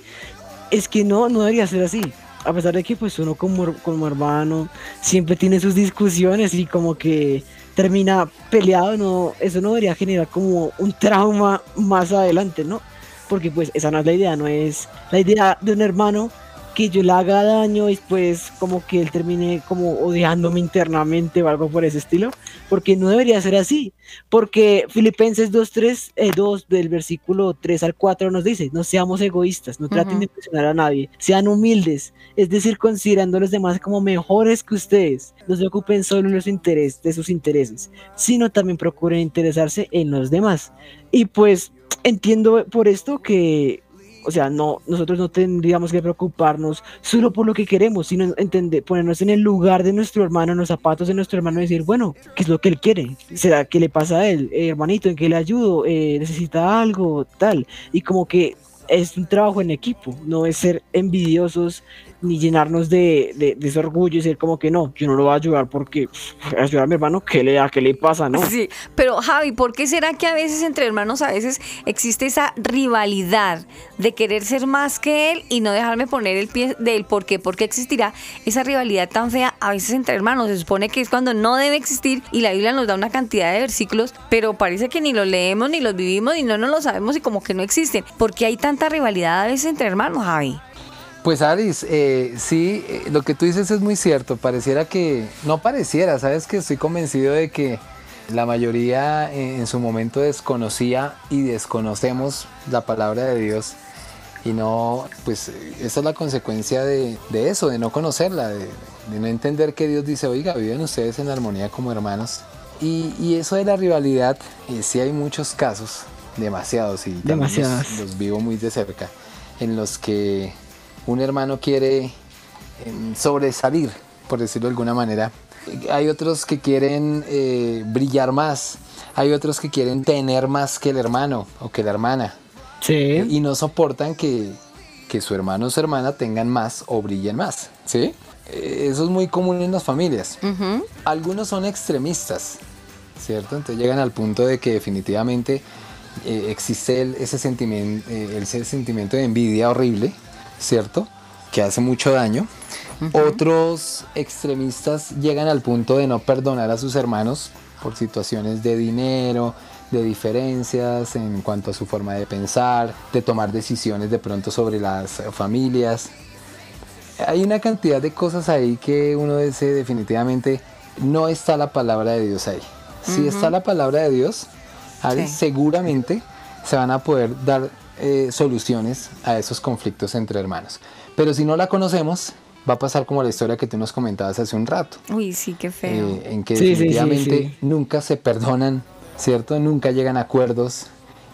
es que no, no debería ser así. A pesar de que pues uno como, como hermano siempre tiene sus discusiones y como que termina peleado, no, eso no debería generar como un trauma más adelante, ¿no? Porque pues esa no es la idea, no es la idea de un hermano que yo le haga daño y pues como que él termine como odiándome internamente o algo por ese estilo, porque no debería ser así, porque Filipenses 2.3, eh, 2 del versículo 3 al 4 nos dice, no seamos egoístas, no traten de impresionar a nadie, sean humildes, es decir, considerando a los demás como mejores que ustedes, no se ocupen solo en los intereses, de sus intereses, sino también procuren interesarse en los demás. Y pues entiendo por esto que o sea, no, nosotros no tendríamos que preocuparnos solo por lo que queremos, sino entender, ponernos en el lugar de nuestro hermano, en los zapatos de nuestro hermano y decir, bueno, ¿qué es lo que él quiere? ¿Será que le pasa a él? Eh, hermanito, ¿en qué le ayudo? Eh, ¿Necesita algo? Tal. Y como que es un trabajo en equipo, no es ser envidiosos ni llenarnos de, de, de ese orgullo y ser como que no, yo no lo voy a ayudar porque ayudar a mi hermano, ¿qué le da? ¿Qué le pasa? No. Sí, pero Javi, ¿por qué será que a veces entre hermanos a veces existe esa rivalidad de querer ser más que él y no dejarme poner el pie de él? ¿Por qué? ¿Por qué existirá esa rivalidad tan fea a veces entre hermanos? Se supone que es cuando no debe existir y la Biblia nos da una cantidad de versículos, pero parece que ni los leemos, ni los vivimos, ni no nos lo sabemos y como que no existen. ¿Por qué hay tanta rivalidad a veces entre hermanos, Javi? Pues Aris, eh, sí, eh, lo que tú dices es muy cierto. Pareciera que, no pareciera, sabes que estoy convencido de que la mayoría eh, en su momento desconocía y desconocemos la palabra de Dios. Y no, pues esa es la consecuencia de, de eso, de no conocerla, de, de no entender que Dios dice, oiga, viven ustedes en armonía como hermanos. Y, y eso de la rivalidad, sí hay muchos casos, demasiados, y también los- Demasiados. los vivo muy de cerca, en los que un hermano quiere em, sobresalir, por decirlo de alguna manera. Hay otros que quieren eh, brillar más, hay otros que quieren tener más que el hermano o que la hermana. Sí. Y no soportan que, que su hermano o su hermana tengan más o brillen más. ¿Sí? Eh, Eso es muy común en las familias. Algunos son extremistas, ¿cierto? Entonces llegan al punto de que definitivamente eh, existe el- ese, sentimiento, ese sentimiento de envidia horrible, ¿cierto? que hace mucho daño. Otros extremistas llegan al punto de no perdonar a sus hermanos por situaciones de dinero, de diferencias en cuanto a su forma de pensar, de tomar decisiones de pronto sobre las familias. Hay una cantidad de cosas ahí que uno dice definitivamente no está la palabra de Dios ahí. Si está la palabra de Dios, Ari, Sí. seguramente se van a poder dar eh, soluciones a esos conflictos entre hermanos. Pero si no la conocemos, va a pasar como la historia que tú nos comentabas hace un rato. Uy, sí, qué feo. Eh, en que Sí, sí, sí, definitivamente sí. nunca se perdonan, ¿cierto? Nunca llegan a acuerdos,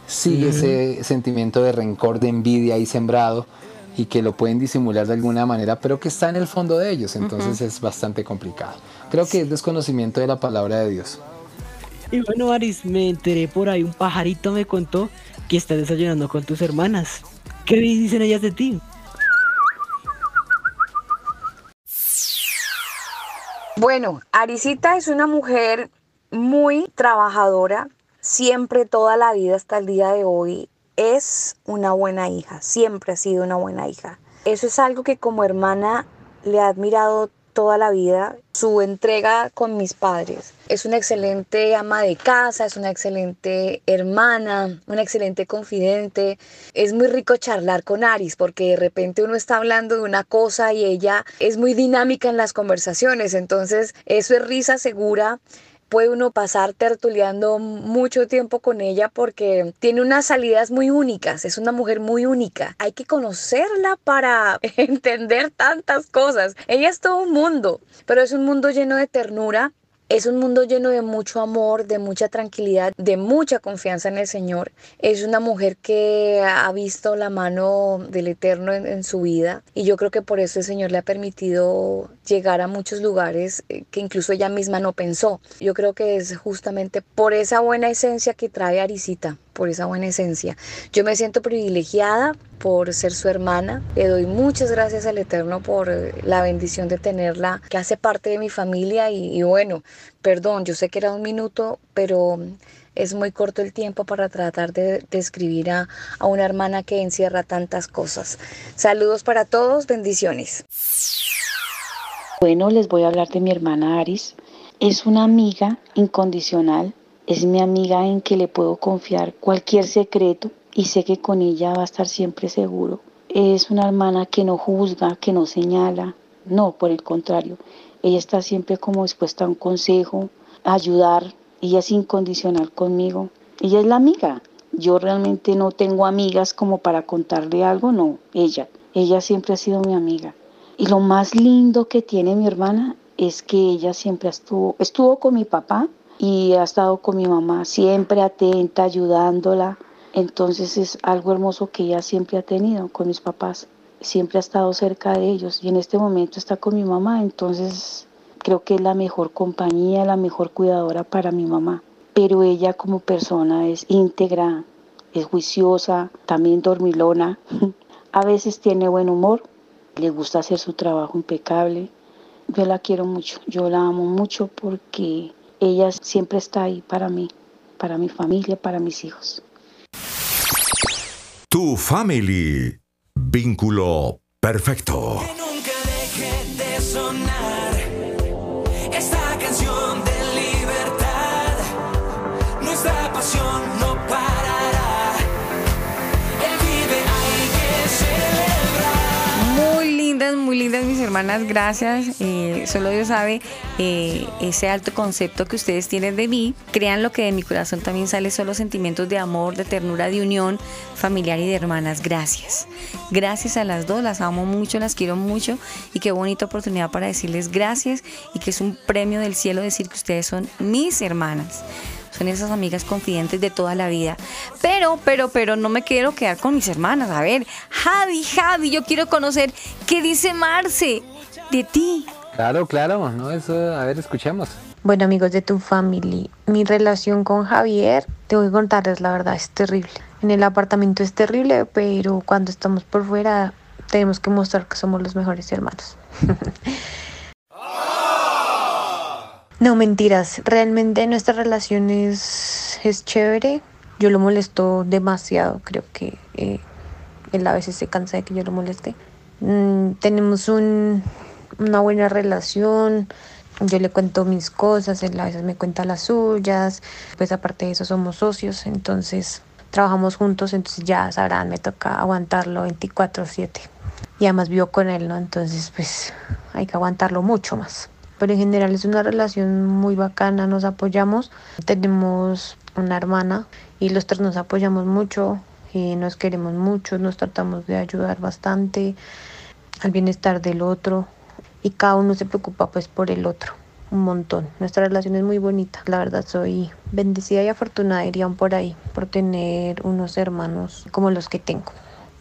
sigue ese sentimiento de rencor, de envidia ahí sembrado y que lo pueden disimular de alguna manera, pero que está en el fondo de ellos, entonces es bastante complicado. Creo que es desconocimiento de la palabra de Dios. Y bueno, Aris, me enteré por ahí, un pajarito me contó que estás desayunando con tus hermanas. ¿Qué dicen ellas de ti? Bueno, Arisita es una mujer muy trabajadora, siempre toda la vida hasta el día de hoy es una buena hija, siempre ha sido una buena hija. Eso es algo que como hermana le he admirado toda la vida, su entrega con mis padres. Es una excelente ama de casa, es una excelente hermana, una excelente confidente. Es muy rico charlar con Aris porque de repente uno está hablando de una cosa y ella es muy dinámica en las conversaciones, entonces eso es risa segura puede uno pasar tertuleando mucho tiempo con ella porque tiene unas salidas muy únicas, es una mujer muy única. Hay que conocerla para entender tantas cosas. Ella es todo un mundo, pero es un mundo lleno de ternura. Es un mundo lleno de mucho amor, de mucha tranquilidad, de mucha confianza en el Señor. Es una mujer que ha visto la mano del Eterno en, su vida y yo creo que por eso el Señor le ha permitido llegar a muchos lugares eh, que incluso ella misma no pensó. Yo creo que es justamente por esa buena esencia que trae Arisita, por esa buena esencia. Yo me siento privilegiada por ser su hermana. Le doy muchas gracias al Eterno por eh, la bendición de tenerla, que hace parte de mi familia y, bueno, perdón, yo sé que era un minuto, pero es muy corto el tiempo para tratar de describir a, a una hermana que encierra tantas cosas. Saludos para todos, bendiciones. Bueno, les voy a hablar de mi hermana Aris. Es una amiga incondicional. Es mi amiga en que le puedo confiar cualquier secreto y sé que con ella va a estar siempre seguro. Es una hermana que no juzga, que no señala. No, por el contrario. Ella está siempre como dispuesta a un consejo, a ayudar. Ella es incondicional conmigo. Ella es la amiga. Yo realmente no tengo amigas como para contarle algo, no. Ella. Ella siempre ha sido mi amiga. Y lo más lindo que tiene mi hermana es que ella siempre estuvo, estuvo con mi papá y ha estado con mi mamá, siempre atenta, ayudándola. Entonces es algo hermoso que ella siempre ha tenido con mis papás. Siempre ha estado cerca de ellos y en este momento está con mi mamá. Entonces creo que es la mejor compañía, la mejor cuidadora para mi mamá. Pero ella como persona es íntegra, es juiciosa, también dormilona. A veces tiene buen humor, le gusta hacer su trabajo impecable. Yo la quiero mucho, yo la amo mucho porque ella siempre está ahí para mí, para mi familia, para mis hijos. Tu family. Vínculo perfecto. Hermanas, gracias. Eh, solo Dios sabe eh, ese alto concepto que ustedes tienen de mí. Crean lo que de mi corazón también sale solo sentimientos de amor, de ternura, de unión familiar y de hermanas. Gracias. Gracias a las dos, las amo mucho, las quiero mucho y qué bonita oportunidad para decirles gracias y que es un premio del cielo decir que ustedes son mis hermanas. Son esas amigas confidentes de toda la vida. Pero, pero, pero no me quiero quedar con mis hermanas. A ver, Javi, Javi, yo quiero conocer qué dice Marce de ti. Claro, claro, ¿no? Eso, a ver, escuchemos. Bueno amigos de tu family, mi relación con Javier, te voy a contarles la verdad, es terrible. En el apartamento es terrible, pero cuando estamos por fuera tenemos que mostrar que somos los mejores hermanos. no mentiras, realmente nuestra relación es, es chévere. Yo lo molesto demasiado, creo que eh, él a veces se cansa de que yo lo moleste. Mm, tenemos un, una buena relación. Yo le cuento mis cosas, él a veces me cuenta las suyas. Pues aparte de eso somos socios, entonces trabajamos juntos, entonces ya sabrán, me toca aguantarlo 24/7. Y además vivo con él, ¿no? Entonces pues hay que aguantarlo mucho más. Pero en general es una relación muy bacana, nos apoyamos. Tenemos una hermana y los tres nos apoyamos mucho y nos queremos mucho, nos tratamos de ayudar bastante al bienestar del otro y cada uno se preocupa pues por el otro un montón. Nuestra relación es muy bonita. La verdad soy bendecida y afortunada, dirían por ahí, por tener unos hermanos como los que tengo.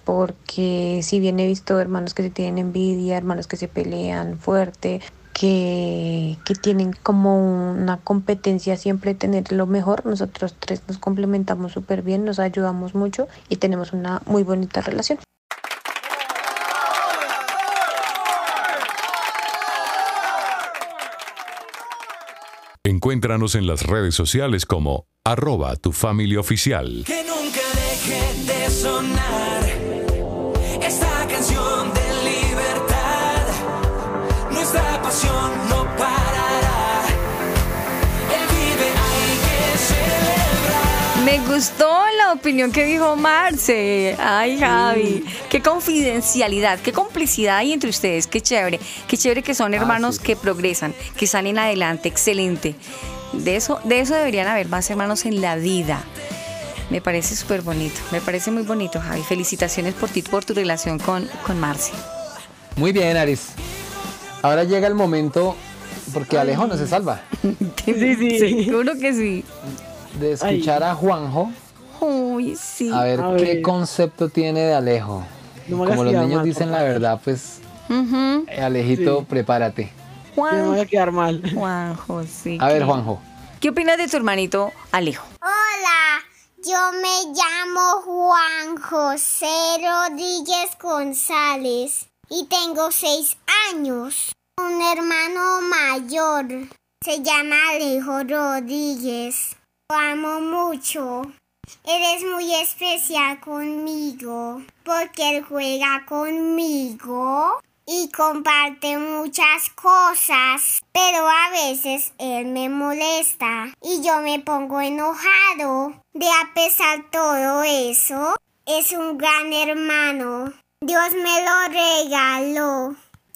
Porque si bien he visto hermanos que se tienen envidia, hermanos que se pelean fuerte, que, que tienen como una competencia siempre tener lo mejor, nosotros tres nos complementamos súper bien, nos ayudamos mucho y tenemos una muy bonita relación. Encuéntranos en las redes sociales como arroba tu familia oficial. Que nunca deje de sonar esta canción de. Nuestra pasión no parará. Él vive, hay que celebrar. Me gustó la opinión que dijo Marce. Ay, Javi. Qué confidencialidad, qué complicidad hay entre ustedes. Qué chévere. Qué chévere que son hermanos que progresan, que salen adelante. Excelente. De eso, de eso deberían haber más hermanos en la vida. Me parece súper bonito. Me parece muy bonito, Javi. Felicitaciones por ti, por tu relación con, con Marce. Muy bien, Aris. Ahora llega el momento, porque Alejo no se salva, Sí, sí. Seguro que sí. de escuchar a Juanjo Uy, sí. a ver A qué ver. concepto tiene de Alejo. No Como los niños mal, dicen la verdad, pues eh, Alejito, Sí. prepárate. Que no me voy a quedar mal. Juanjo, sí. A ver. Juanjo. ¿Qué opinas de tu hermanito Alejo? Hola, yo me llamo Juan José Rodríguez González y tengo seis años. Un hermano mayor se llama Alejo Rodríguez. Lo amo mucho. Él es muy especial conmigo porque él juega conmigo y comparte muchas cosas, pero a veces él me molesta y yo me pongo enojado. De a pesar todo eso, es un gran hermano. Dios me lo regaló.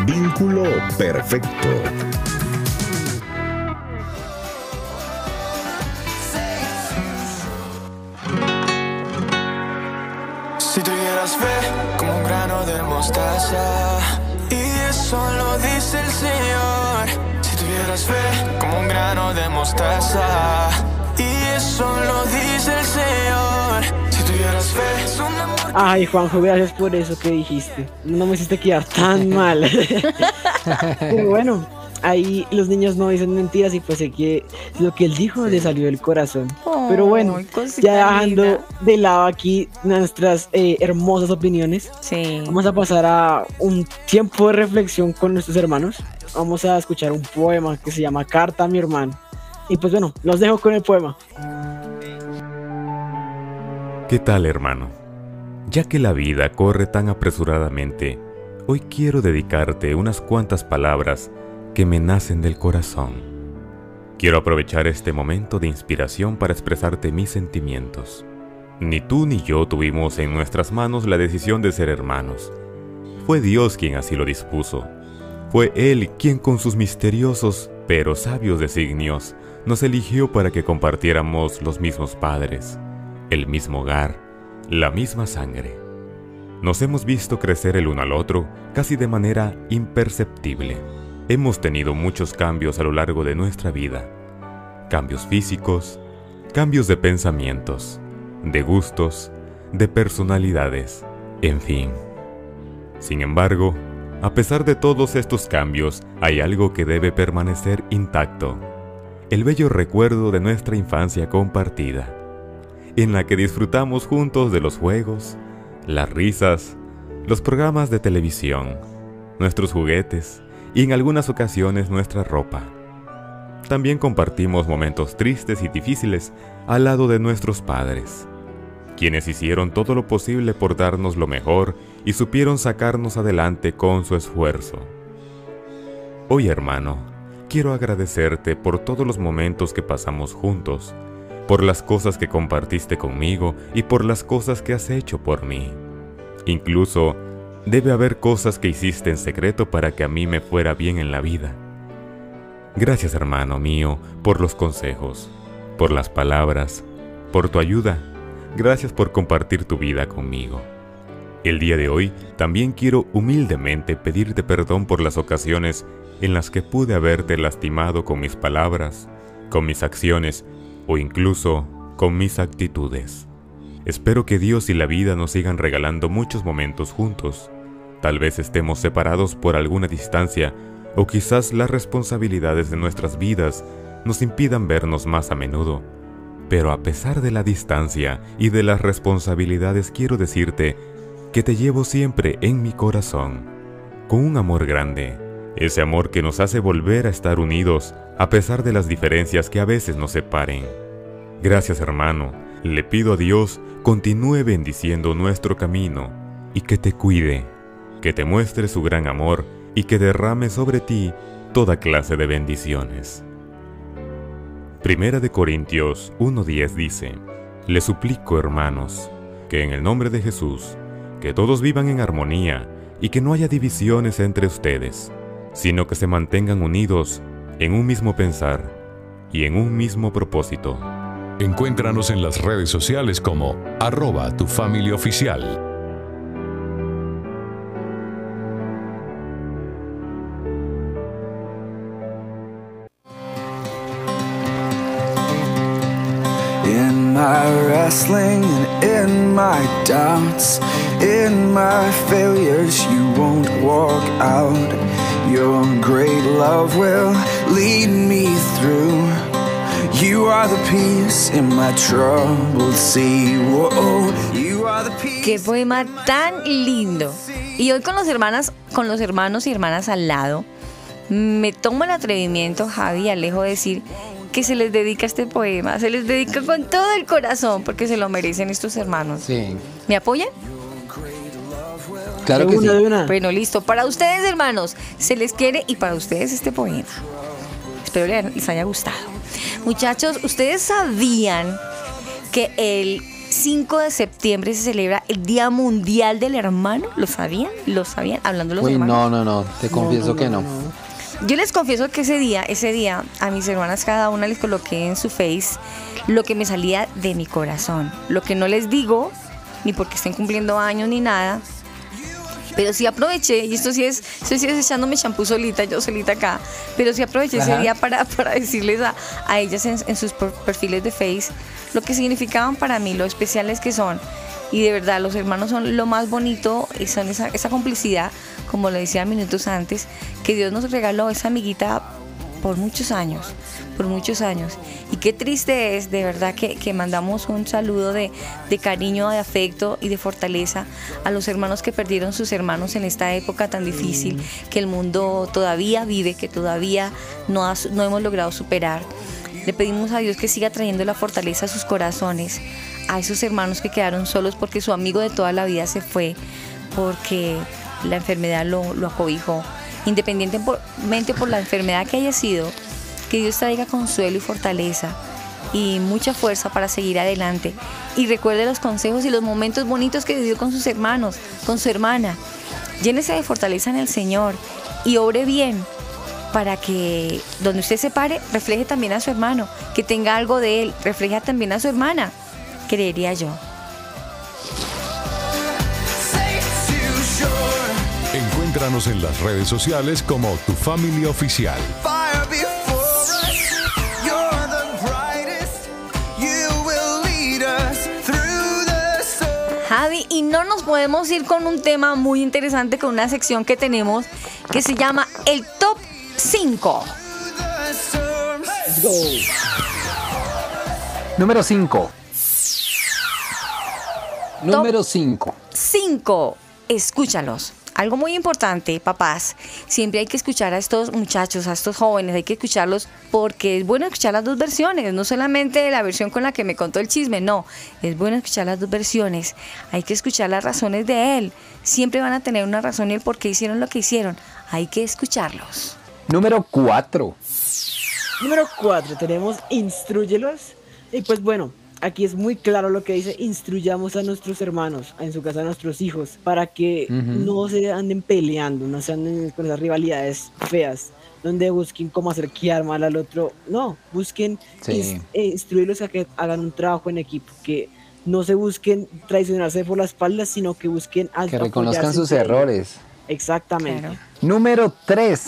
Vínculo perfecto. Si tuvieras fe como un grano de mostaza, y eso lo dice el Señor. Si tuvieras fe como un grano de mostaza, y eso lo dice el Señor. Ay, Juanjo, gracias por eso que dijiste. No me hiciste quedar tan mal. Pero bueno, ahí los niños no dicen mentiras y pues sé que lo que él dijo le salió del corazón. Pero bueno, Ay, cosita ya dejando linda. de lado aquí nuestras eh, hermosas opiniones, Sí. vamos a pasar a un tiempo de reflexión con nuestros hermanos. Vamos a escuchar un poema que se llama Carta a mi hermano. Y pues bueno, los dejo con el poema. ¿Qué tal, hermano? Ya que la vida corre tan apresuradamente, hoy quiero dedicarte unas cuantas palabras que me nacen del corazón. Quiero aprovechar este momento de inspiración para expresarte mis sentimientos. Ni tú ni yo tuvimos en nuestras manos la decisión de ser hermanos. Fue Dios quien así lo dispuso. Fue Él quien con sus misteriosos pero sabios designios nos eligió para que compartiéramos los mismos padres, el mismo hogar, la misma sangre. Nos hemos visto crecer el uno al otro casi de manera imperceptible. Hemos tenido muchos cambios a lo largo de nuestra vida. Cambios físicos, cambios de pensamientos, de gustos, de personalidades, en fin. Sin embargo, A pesar de todos estos cambios, hay algo que debe permanecer intacto. El bello recuerdo de nuestra infancia compartida, en la que disfrutamos juntos de los juegos, las risas, los programas de televisión, nuestros juguetes y en algunas ocasiones nuestra ropa. También compartimos momentos tristes y difíciles al lado de nuestros padres, quienes hicieron todo lo posible por darnos lo mejor y supieron sacarnos adelante con su esfuerzo. Hoy, hermano, quiero agradecerte por todos los momentos que pasamos juntos, por las cosas que compartiste conmigo y por las cosas que has hecho por mí. Incluso, debe haber cosas que hiciste en secreto para que a mí me fuera bien en la vida. Gracias, hermano mío, por los consejos, por las palabras, por tu ayuda. Gracias por compartir tu vida conmigo. El día de hoy también quiero humildemente pedirte perdón por las ocasiones en las que pude haberte lastimado con mis palabras, con mis acciones o incluso con mis actitudes. Espero que Dios y la vida nos sigan regalando muchos momentos juntos. Tal vez estemos separados por alguna distancia o quizás las responsabilidades de nuestras vidas nos impidan vernos más a menudo. Pero a pesar de la distancia y de las responsabilidades quiero decirte que te llevo siempre en mi corazón, con un amor grande, ese amor que nos hace volver a estar unidos a pesar de las diferencias que a veces nos separen. Gracias hermano, le pido a Dios continúe bendiciendo nuestro camino y que te cuide, que te muestre su gran amor y que derrame sobre ti toda clase de bendiciones. Primera de Corintios 1.10 dice, Le suplico, hermanos, que en el nombre de Jesús, que todos vivan en armonía y que no haya divisiones entre ustedes, sino que se mantengan unidos en un mismo pensar y en un mismo propósito. Encuéntranos en las redes sociales como arroba tu familia oficial. In my wrestling and in my doubts, in my failures, you won't walk out. Your great love will lead me through. You are the peace in my troubled sea. Whoa, you are the peace. Qué poema tan lindo. Y hoy con los hermanas, con los hermanos y hermanas al lado, me tomo el atrevimiento, Javi Alejo, de decir que se les dedica este poema, se les dedica con todo el corazón porque se lo merecen estos hermanos. Sí. ¿Me apoyan? Claro que sí. Bueno, listo. Para ustedes, hermanos, se les quiere y para ustedes este poema. Espero les haya gustado. Muchachos, ¿ustedes sabían que el 5 de septiembre se celebra el Día Mundial del Hermano? ¿Lo sabían? ¿Lo sabían? Hablando de los Uy, hermanos. no, no, no, te confieso que no. Yo les confieso que ese día, ese día, a mis hermanas cada una les coloqué en su face lo que me salía de mi corazón. Lo que no les digo, ni porque estén cumpliendo años ni nada. Pero sí aproveché, y esto sí es, esto sí es echándome champú solita, yo solita acá. Pero sí aproveché ese Ajá. día para, para decirles a, a ellas en, en sus per- perfiles de Face lo que significaban para mí, lo especiales que son. Y de verdad, los hermanos son lo más bonito, y son esa, esa complicidad, como lo decía minutos antes, que Dios nos regaló, esa amiguita por muchos años, por muchos años. Y qué triste es, de verdad, que, que mandamos un saludo de, de cariño, de afecto y de fortaleza a los hermanos que perdieron sus hermanos en esta época tan difícil que el mundo todavía vive, que todavía no, no hemos logrado superar. Le pedimos a Dios que siga trayendo la fortaleza a sus corazones, a esos hermanos que quedaron solos porque su amigo de toda la vida se fue, porque la enfermedad lo, lo acobijó. Independientemente por la enfermedad que haya sido, que Dios traiga consuelo y fortaleza y mucha fuerza para seguir adelante. Y recuerde los consejos y los momentos bonitos que vivió con sus hermanos, con su hermana. Llénese de fortaleza en el Señor y obre bien para que donde usted se pare refleje también a su hermano, que tenga algo de él, refleje también a su hermana, creería yo. Encuéntranos en las redes sociales como tu familia oficial. Javi, y no nos podemos ir con un tema muy interesante, con una sección que tenemos que se llama el Top 5. Número 5. Número 5. 5. Escúchalos. Algo muy importante, papás, siempre hay que escuchar a estos muchachos, a estos jóvenes, hay que escucharlos porque es bueno escuchar las dos versiones, no solamente la versión con la que me contó el chisme, no, es bueno escuchar las dos versiones, hay que escuchar las razones de él, siempre van a tener una razón y el por qué hicieron lo que hicieron, hay que escucharlos. Número 4. Número 4 tenemos instruyelos. Y pues bueno, aquí es muy claro lo que dice, instruyamos a nuestros hermanos, en su casa a nuestros hijos, para que no se anden peleando, no se anden con esas rivalidades feas, donde busquen cómo hacer quedar mal al otro. No, busquen Sí. eh, instruirlos a que hagan un trabajo en equipo, que no se busquen traicionarse por la espalda, sino que busquen a- Que reconozcan sus errores. Exactamente. Número 3.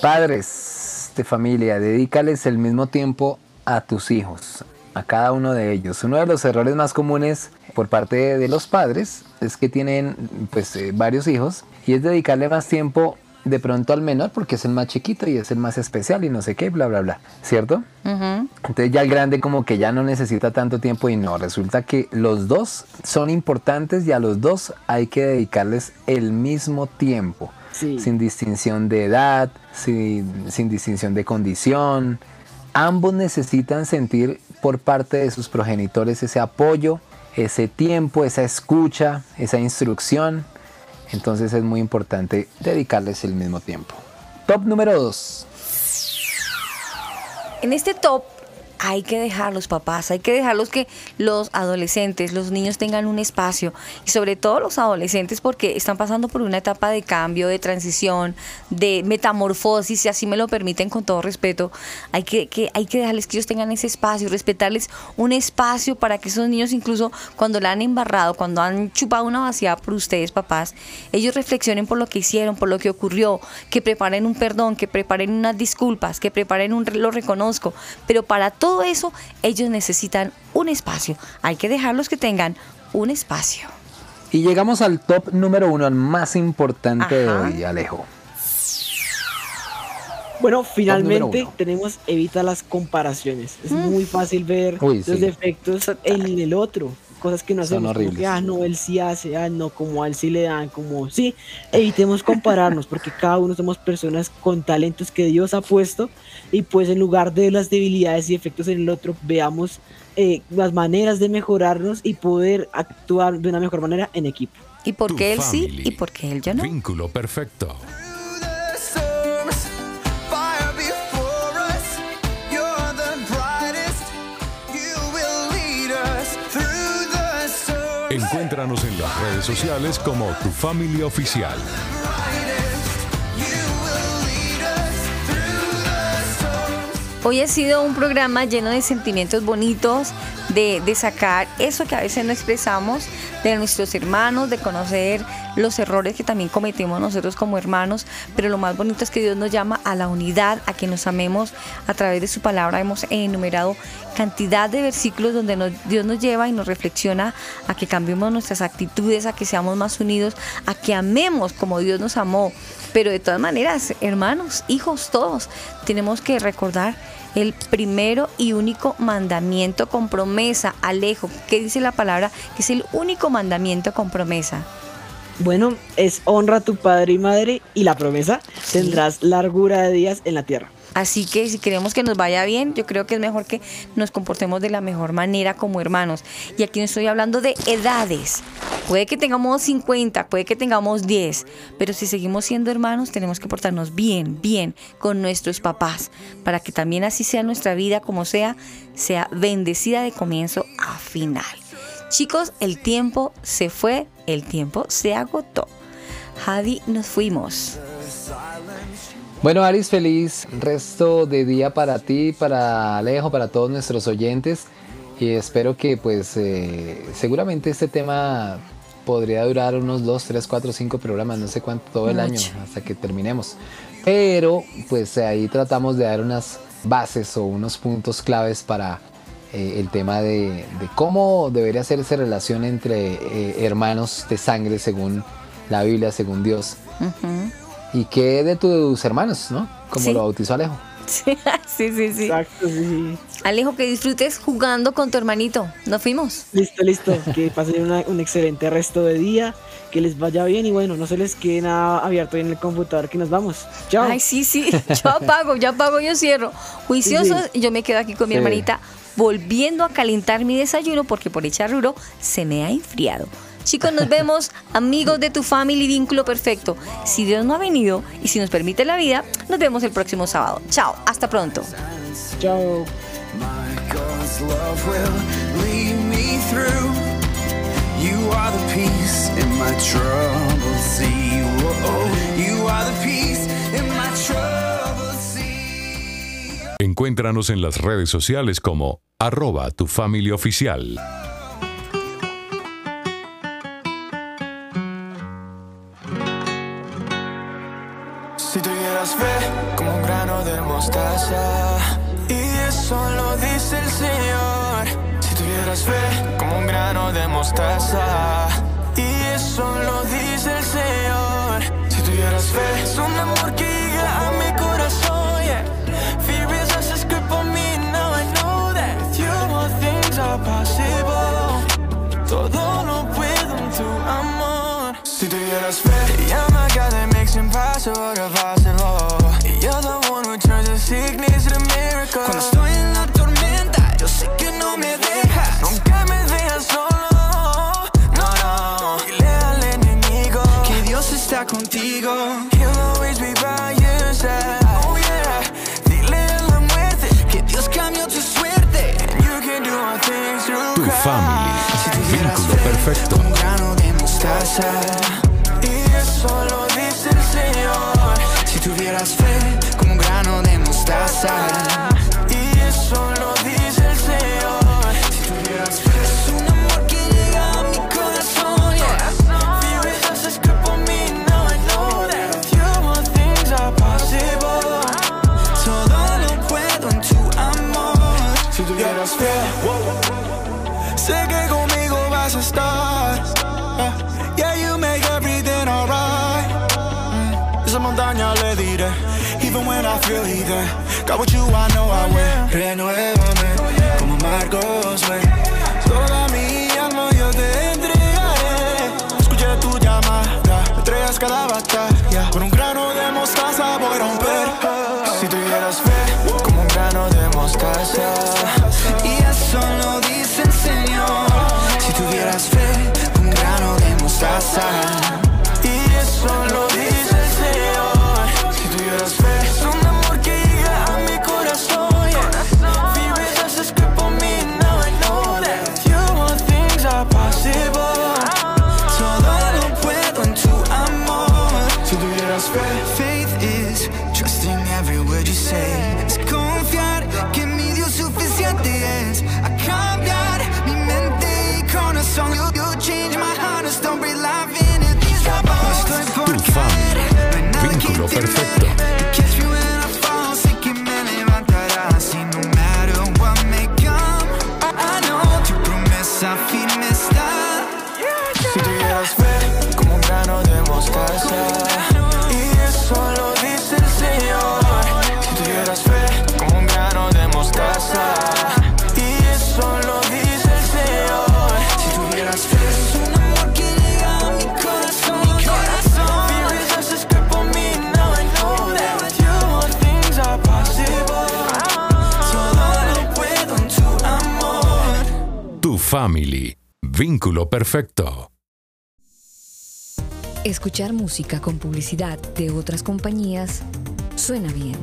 Padres de familia, dedícales el mismo tiempo a tus hijos, a cada uno de ellos. Uno de los errores más comunes por parte de los padres es que tienen pues eh, varios hijos y es dedicarle más tiempo de pronto al menor porque es el más chiquito y es el más especial y no sé qué, bla, bla, bla, ¿cierto? Entonces ya el grande como que ya no necesita tanto tiempo y no, resulta que los dos son importantes y a los dos hay que dedicarles el mismo tiempo, sin distinción de edad, sin, sin distinción de condición. Ambos necesitan sentir por parte de sus progenitores ese apoyo, ese tiempo, esa escucha, esa instrucción. Entonces es muy importante dedicarles el mismo tiempo. Top número 2. En este top hay que dejar los papás, hay que dejarlos que los adolescentes, los niños tengan un espacio y sobre todo los adolescentes porque están pasando por una etapa de cambio, de transición, de metamorfosis, si así me lo permiten con todo respeto, hay que, que- hay que dejarles que ellos tengan ese espacio, respetarles un espacio para que esos niños incluso cuando la han embarrado, cuando han chupado una vaciada por ustedes papás, ellos reflexionen por lo que hicieron, por lo que ocurrió, que preparen un perdón, que preparen unas disculpas, que preparen un lo reconozco, pero para todo eso ellos necesitan un espacio. Hay que dejarlos que tengan un espacio. Y llegamos al top número uno, al más importante Ajá. de hoy, Alejo. Bueno, finalmente tenemos evita las comparaciones. Es muy fácil ver Uy, los sí. defectos en el otro, cosas que no Son hacemos. como horribles. que, ah, no, él sí hace, ah, no, como a él sí le dan, como sí. Evitemos compararnos porque cada uno somos personas con talentos que Dios ha puesto y pues en lugar de las debilidades y defectos en el otro, veamos eh, las maneras de mejorarnos y poder actuar de una mejor manera en equipo. ¿Y por qué él sí family. y por qué él ya no? Vínculo perfecto. Encuéntranos en las redes sociales como Tu Family Oficial. Hoy ha sido un programa lleno de sentimientos bonitos, de, de sacar eso que a veces no expresamos de nuestros hermanos, de conocer los errores que también cometemos nosotros como hermanos, pero lo más bonito es que Dios nos llama a la unidad, a que nos amemos a través de su palabra. Hemos enumerado cantidad de versículos donde Dios nos lleva y nos reflexiona a que cambiemos nuestras actitudes, a que seamos más unidos, a que amemos como Dios nos amó. Pero de todas maneras, hermanos, hijos, todos, tenemos que recordar el primero y único mandamiento con promesa, Alejo, ¿qué dice la palabra? Que es el único mandamiento con promesa. Bueno, es honra a tu padre y madre y la promesa, tendrás largura de días en la tierra. Así que si queremos que nos vaya bien, yo creo que es mejor que nos comportemos de la mejor manera como hermanos. Y aquí no estoy hablando de edades. Puede que tengamos 50, puede que tengamos 10, pero si seguimos siendo hermanos tenemos que portarnos bien, bien con nuestros papás, para que también así sea nuestra vida como sea, sea bendecida de comienzo a final. Chicos, el tiempo se fue, el tiempo se agotó. Javi, nos fuimos. Bueno, Aris, feliz resto de día para ti, para Alejo, para todos nuestros oyentes. Y espero que, pues, eh, seguramente este tema podría durar unos 2, 3, 4, 5 programas, no sé cuánto, todo el año, hasta que terminemos. Pero, pues, ahí tratamos de dar unas bases o unos puntos claves para eh, el tema de, de cómo debería ser esa relación entre eh, hermanos de sangre según la Biblia, según Dios. ¿Y qué de tus hermanos, no? Como Sí. lo bautizó Alejo. Sí, sí, sí. sí. Exacto, sí. Alejo, que disfrutes jugando con tu hermanito. ¿Nos fuimos? Listo, listo. Que pasen una- un excelente resto de día. Que les vaya bien y bueno, no se les quede nada abierto en el computador que nos vamos. Chao. Ay, sí, sí. Yo apago, yo apago, yo cierro. Juiciosos, Sí, y yo me quedo aquí con mi Sí. hermanita volviendo a calentar mi desayuno porque por echar ruro se me ha enfriado. Chicos, nos vemos, amigos de tu family vínculo perfecto. Si Dios no ha venido y si nos permite la vida, nos vemos el próximo sábado. Chao, hasta pronto. Chao. Encuéntranos en las redes sociales como arroba tu familia oficial. Si tuvieras fe como un grano de mostaza, y eso lo dice el Señor. Si tuvieras fe como un grano de mostaza, y eso lo dice el Señor. Si tuvieras fe, es un amor que Makes impossible to possible. You're the one who turns the sickness to miracle. Cuando estoy en la tormenta, yo sé que no me dejas. Nunca me dejas solo. No, no. Dile al enemigo que Dios está contigo. He'll always be by your side. Oh, yeah. Dile a la muerte que Dios cambió tu suerte. And you can do all things through Tu family. Vínculo fe, perfecto. un grano de mostaza. Got with you, Escuchar música con publicidad de otras compañías suena bien,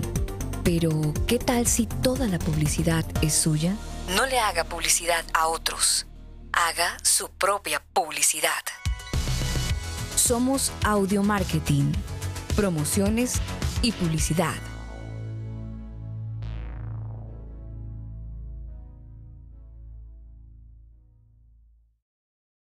pero ¿qué tal si toda la publicidad es suya? No le haga publicidad a otros, haga su propia publicidad. Somos Audio Marketing, promociones y publicidad.